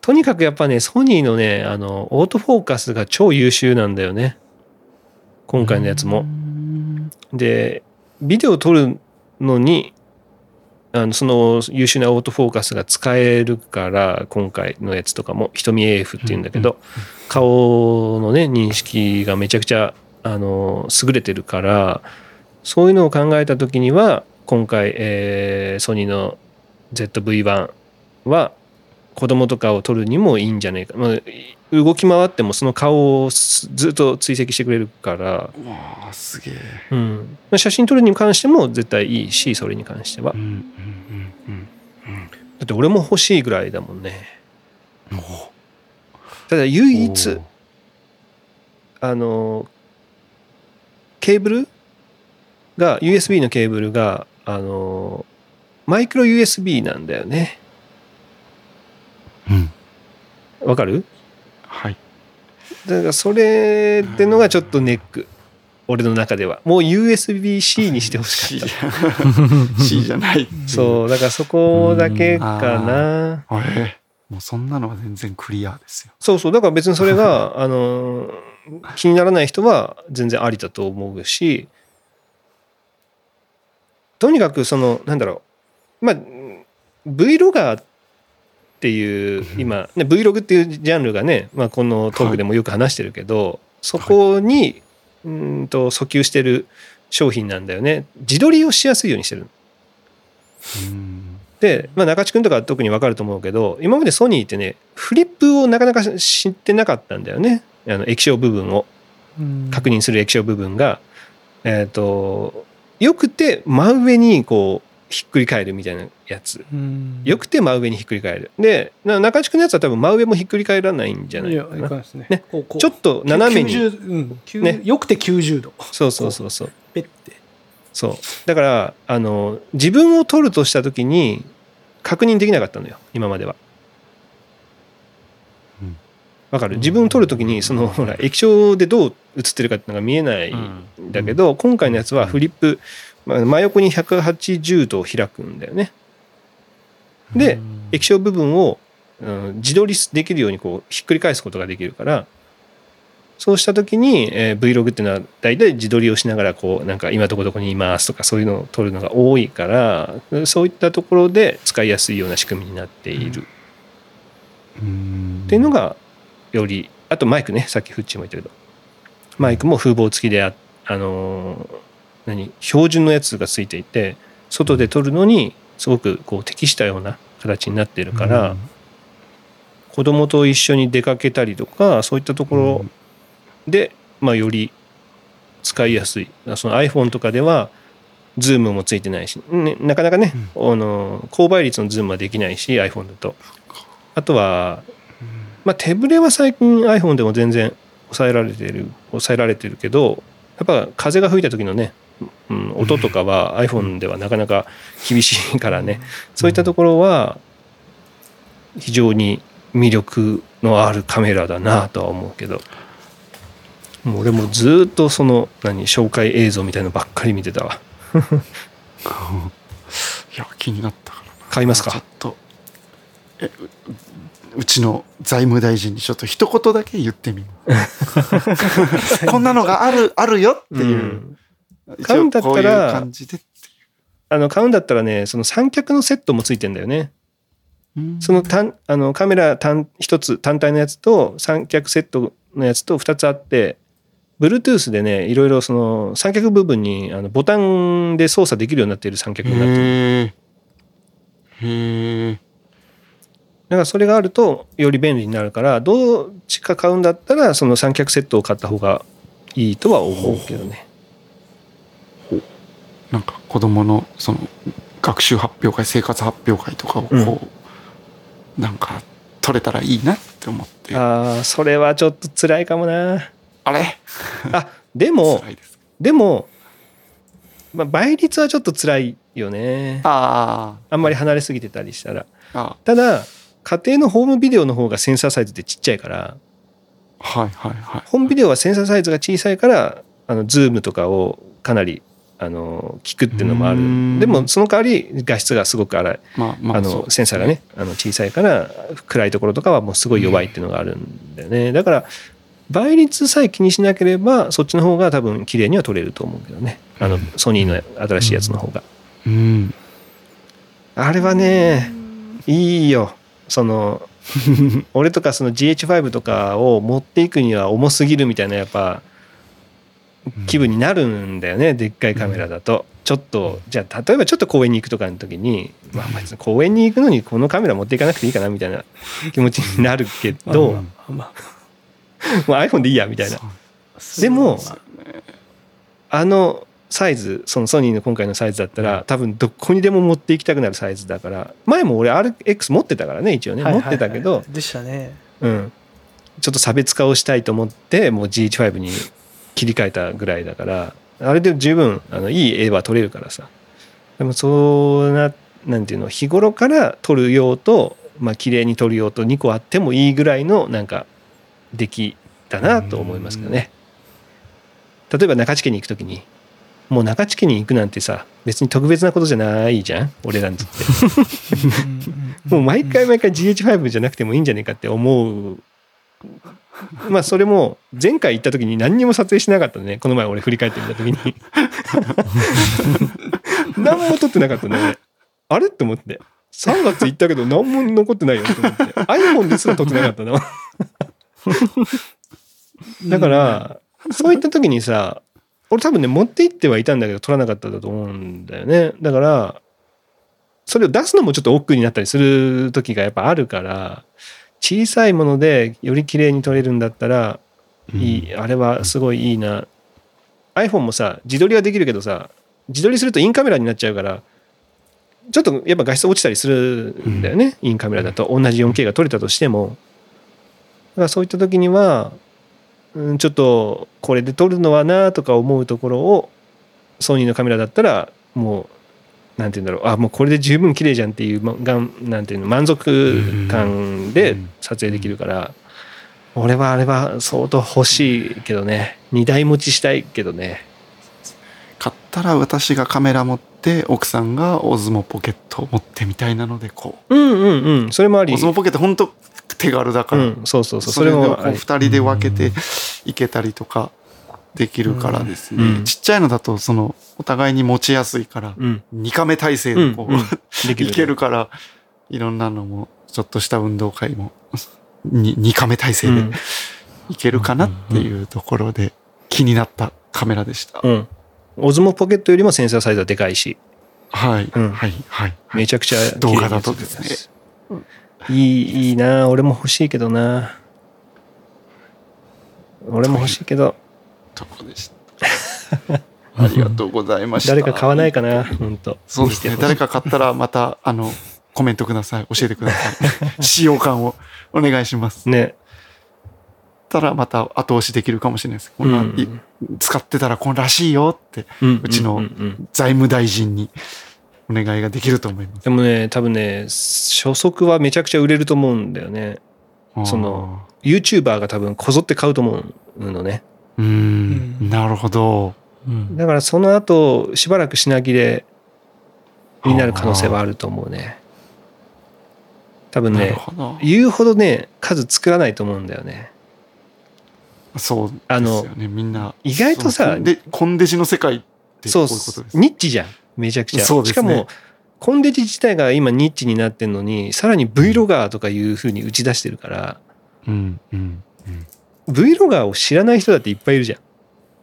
とにかくやっぱね、ソニーのね、あの、オートフォーカスが超優秀なんだよね。今回のやつも。で、ビデオを撮るのに、あのその優秀なオートフォーカスが使えるから、今回のやつとかも、瞳 AF っていうんだけど、顔のね、認識がめちゃくちゃ、あの、優れてるから、そういうのを考えたときには、今回、えーソニーの ZV-1 は、子供とかを撮るにもいいんじゃないか。まあ、動き回ってもその顔をすずっと追跡してくれるから、わあ、すげえ。うん、まあ写真撮るに関しても絶対いいしそれに関しては。うん、うん、うん、だって俺も欲しいぐらいだもんね。う。ん。ただ唯一あのケーブル？が USB のケーブルがあのマイクロ USB なんだよね。うん。わかる？はい。だからそれってのがちょっとネック。俺の中では。もう USB-C にしてほしかっじゃ C じゃないそうだからそこだけかな。あれ？もうそんなのは全然クリアですよ。そうそう。だから別にそれが あの気にならない人は全然ありだと思うし。とにかくそのなんだろう。まあ Vlogger っていう今、ね、Vlog っていうジャンルがね、まあ、このトークでもよく話してるけど、そこにうーんと訴求してる商品なんだよね。自撮りをしやすいようにしてるうん。で、まあ、中地君とか特に分かると思うけど今までソニーってねフリップをなかなか知ってなかったんだよね。あの液晶部分を。うん。確認する液晶部分が、えっ、とよくて真上にこうひっくり返るみたいなやつ。うん。よくて真上にひっくり返る。でな中地君のやつは多分真上もひっくり返らないんじゃないかな。ね。ちょっと斜めに。90うん。ね。よくて90度そうそうそうそう。ペッて。そう。だからあの自分を撮るとした時に確認できなかったのよ。今までは。うん。わかる？自分を撮る時にそのほら液晶でどう映ってるかっていうのが見えないんだけど、今回のやつはフリップ、まあ真横に180度開くんだよね。で液晶部分を、うん自撮りできるようにこうひっくり返すことができるからそうした時に、えー Vlog っていうのは大体自撮りをしながらこうなんか今どこどこにいますとかそういうのを撮るのが多いからそういったところで使いやすいような仕組みになっている。っうん。ていうのがよりあとマイクね。さっきフッチーも言ったけどマイクも風防付きでああのー何？標準のやつがついていて外で撮るのにすごくこう適したような形になっているから、子供と一緒に出かけたりとかそういったところで、まあ、より使いやすい。その iPhone とかではズームもついてないし、ね、なかなかね、あの高倍率のズームはできないし iPhone だと。あとは、まあ、手ぶれは最近 iPhone でも全然抑えられてる抑えられてるけどやっぱ風が吹いた時のね、うん、音とかは iPhone ではなかなか厳しいからね。そういったところは非常に魅力のあるカメラだなとは思うけど。もう俺もずっとその何紹介映像みたいのばっかり見てたわ。いや気になったから買いますちょっかと。えううちの財務大臣にちょっと一言だけ言ってみる こんなのがあるあるよっていう、うん買うんだったらあの買うんだったらねその三脚のセットもついてんだよね。うん。その単あのカメラ単一つ単体のやつと三脚セットのやつと2つあって Bluetooth でねいろいろその三脚部分にあのボタンで操作できるようになっている三脚になってる。だからそれがあるとより便利になるからどっちか買うんだったらその三脚セットを買った方がいいとは思うけどねなんか子供のその学習発表会生活発表会とかをこう、なんか取れたらいいなって思って。あああそれはちょっと辛いかもな。れ？あでもでも、まあ、倍率はちょっと辛いよね。ああんまり離れすぎてたりしたら。ただ家庭のホームビデオの方がセンサーサイズってちっちゃいから。はいはいはい。ホームビデオはセンサーサイズが小さいからあのズームとかをかなりあの効くっていうのもある。うん。でもその代わり画質がすごく荒い。まあまああのセンサーがねあの小さいから暗いところとかはもうすごい弱いっていうのがあるんだよね。だから倍率さえ気にしなければそっちの方が多分綺麗には撮れると思うけどね。あのソニーの新しいやつの方が。うん。あれはねいいよ。その 俺とかその GH5 とかを持っていくには重すぎるみたいなやっぱ気分になるんだよねでっかいカメラだと。ちょっとじゃあ例えばちょっと公園に行くとかの時に、まあ、公園に行くのにこのカメラ持っていかなくていいかなみたいな気持ちになるけど、まあまあ。まもう iPhone でいいやみたいな。でもあのサイズそのソニーの今回のサイズだったら多分どこにでも持っていきたくなるサイズだから前も俺 RX 持ってたからね一応ね、はい持ってたけど、でしたね。うん、ちょっと差別化をしたいと思ってもう GH5 に切り替えたぐらいだからあれで十分あのいい絵は撮れるからさ。でもそうななんていうの日頃から撮る用とまあ綺麗に撮る用と2個あってもいいぐらいのなんか出来だなと思いますけどね。例えば中地家に行く時にもう中地家に行くなんてさ別に特別なことじゃないじゃん俺らにとって。もう毎回毎回 GH5 じゃなくてもいいんじゃねえかって思う まあそれも前回行った時に何にも撮影しなかったね。この前俺振り返ってみた時に。何も撮ってなかったね。あれ？って思って。3月行ったけど何も残ってないよと思って。iPhone ですら撮ってなかったな だからそういった時にさ俺多分ね持って行ってはいたんだけど撮らなかったんだと思うんだよね。だからそれを出すのもちょっと億劫になったりする時がやっぱあるから小さいものでより綺麗に撮れるんだったらいい、あれはすごいいいな。iPhone もさ自撮りはできるけどさ自撮りするとインカメラになっちゃうからちょっとやっぱ画質落ちたりするんだよね、インカメラだと。同じ 4K が撮れたとしても。だからそういった時には、うん、ちょっとこれで撮るのはなとか思うところをソニーのカメラだったらもうなんて言うんだろう。あもうこれで十分綺麗じゃんっていうまがんなんていうの満足感で撮影できるから、俺はあれは相当欲しいけどね。2台持ちしたいけどね。買ったら私がカメラ持って奥さんがオズモポケットを持ってみたいなのでこう。んうんうん。それもあり。うオズモポケット本当手軽だから、うん、そうそうそう。そそれでこうれもあり2人で分けていけたりとかできるからですね、うん。ちっちゃいのだとそのお互いに持ちやすいからうん。2カメ体制うん。でこう、うんできるいけるからいろんなのもちょっとした運動会もに2カメ体制でうん。いけるかなっていうところで気になったカメラでした。うん。オズモポケットよりもセンサーサイズはでかいし。はい、うん。はい。はい。はい。めちゃくちゃ動画だとですね。いいいいな。俺も欲しいけどな。俺も欲しいけどとこでした。ありがとうございました。誰か買わないかな本当そうですね。誰か買ったらまた、あの、コメントください。教えてください。使用感をお願いします。ねたらまた後押しできるかもしれないです。こんな、うんい使ってたらこんらしいよって、うちの財務大臣にお願いができると思います。でもね多分ね初速はめちゃくちゃ売れると思うんだよねその YouTuber が多分こぞって買うと思うのねうーん、うんなるほど。うんだからその後しばらく品切れになる可能性はあると思うね多分ね。言うほどね数作らないと思うんだよねそうですあのよね。みんな。意外とさで、コンデジの世界ってそうう。ニッチじゃんめちゃくちゃそうですねしかもコンデジ自体が今ニッチになってんのにさらに Vlogger とかいうふうに打ち出してるからうん、うん、うん。Vlogger を知らない人だっていっぱいいるじゃん。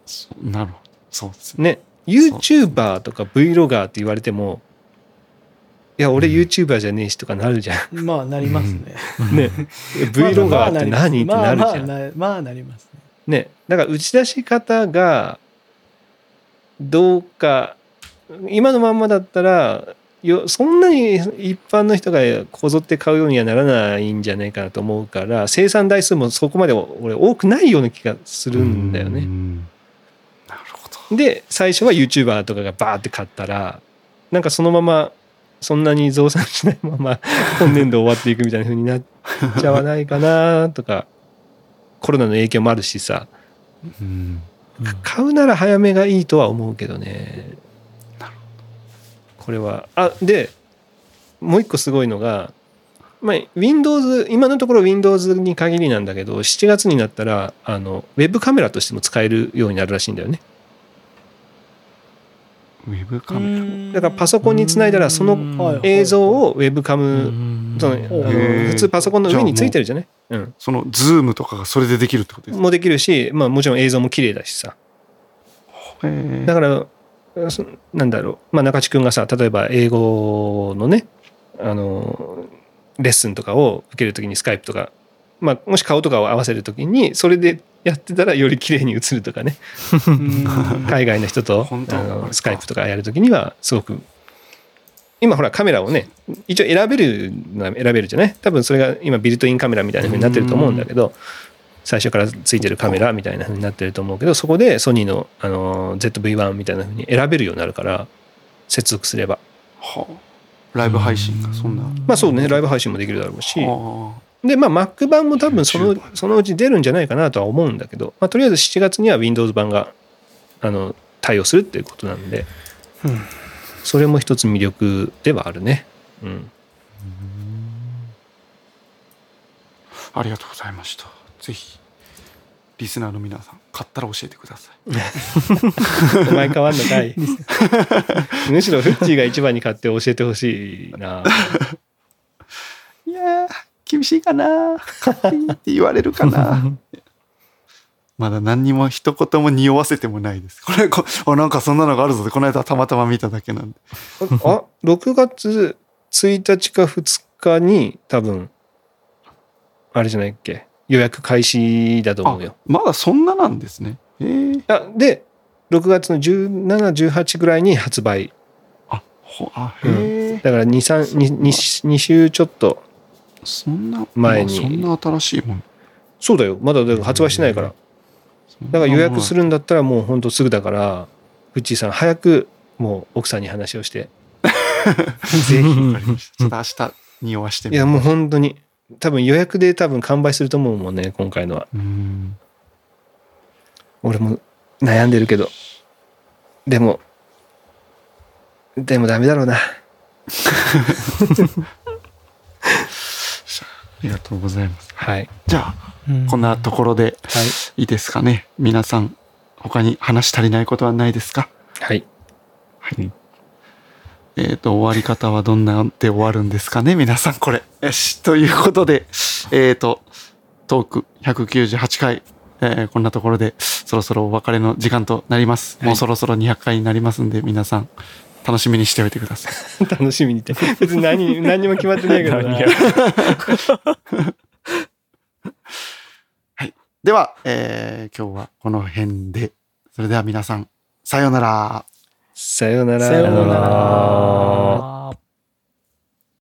そうなるほど。そうですね。ね。YouTuber とか Vlogger って言われてもいや俺 YouTuber じゃねえしとかなるじゃん。まあなりますね。ね。Vlogger って何？ってまあなるじゃん。まあなまあなりますね。ね。だから打ち出し方がどうか今のまんまだったらよそんなに一般の人がこぞって買うようにはならないんじゃないかなと思うから生産台数もそこまで俺多くないような気がするんだよね。うん。なるほど。で最初は YouTuber とかがバーって買ったらなんかそのままそんなに増産しないまま 今年度終わっていくみたいな風になっちゃわないかなとかコロナの影響もあるしさ。うん。買うなら早めがいいとは思うけどねこれは。あでもう一個すごいのが、まあ、Windows 今のところ Windows に限りなんだけど7月になったらあのウェブカメラとしても使えるようになるらしいんだよね。ウェブカメラ？だからパソコンにつないだらそのはい映像をウェブカム普通パソコンの上についてるじゃない？うん。そのズームとかがそれでできるってことですか？もできるし、まあ、もちろん映像も綺麗だしさ。だからそなんだろう、まあ、中地君がさ例えば英語のねあのレッスンとかを受けるときにスカイプとか、まあ、もし顔とかを合わせるときにそれでやってたらより綺麗に映るとかね。うん。海外の人とあのスカイプとかやるときにはすごく今ほらカメラをね一応選べるのは選べるじゃない？多分それが今ビルトインカメラみたいな風になってると思うんだけど最初からついてるカメラみたいな風になってると思うけどそこでソニーのあの ZV-1 みたいな風に選べるようになるから接続すれば。はあ、ライブ配信がそんな。まあそうね。ライブ配信もできるだろうし。はでまあ Mac 版も多分そのそのうち出るんじゃないかなとは思うんだけど、まあ、とりあえず7月には Windows 版があの対応するっていうことなんでうん。それも一つ魅力ではあるね。うん、あありがとうございました。ぜひ、リスナーの皆さん、買ったら教えてください。お前変わんのかい むしろフッチーが一番に買って教えてほしいな。いやー、厳しいかな。買っていいって言われるかな。まだ何にも一言も匂わせてもないです。これ、こあなんかそんなのがあるぞって、この間たまたま見ただけなんで。あ6月1日か2日に多分あれじゃないっけ？予約開始だと思うよ。まだそんななんですね。え。ー、あで6月の1718ぐらいに発売。あ、ほ、あ、へえ、だから 2, 2, 2週ちょっとそんな、前にまあそんな新しいもん。そうだよ。まだ発売してないから。だから予約する。るんだったらもうほんとすぐだからフッチーさん早くもう奥さんに話をして。ぜひちょっと明日匂わしてみいやもう本当に多分予約で多分完売すると思うもんね今回のは。俺も悩んでるけどでもでもダメだろうなありがとうございます。はいじゃあ、うんこんなところではいいいですかね。皆さん、他に話し足りないことはないですか？はいはい。えっ、と、終わり方はどんなんで終わるんですかね？皆さん、これ。よし。ということで、えっ、と、トーク198回、えーこんなところで、そろそろお別れの時間となります。はいもうそろそろ200回になりますんで、皆さん、楽しみにしておいてください。楽しみにって別に何 何にも決まってないけどな では、えー今日はこの辺で、それでは皆さん、さようなら。さようなら。さようなら。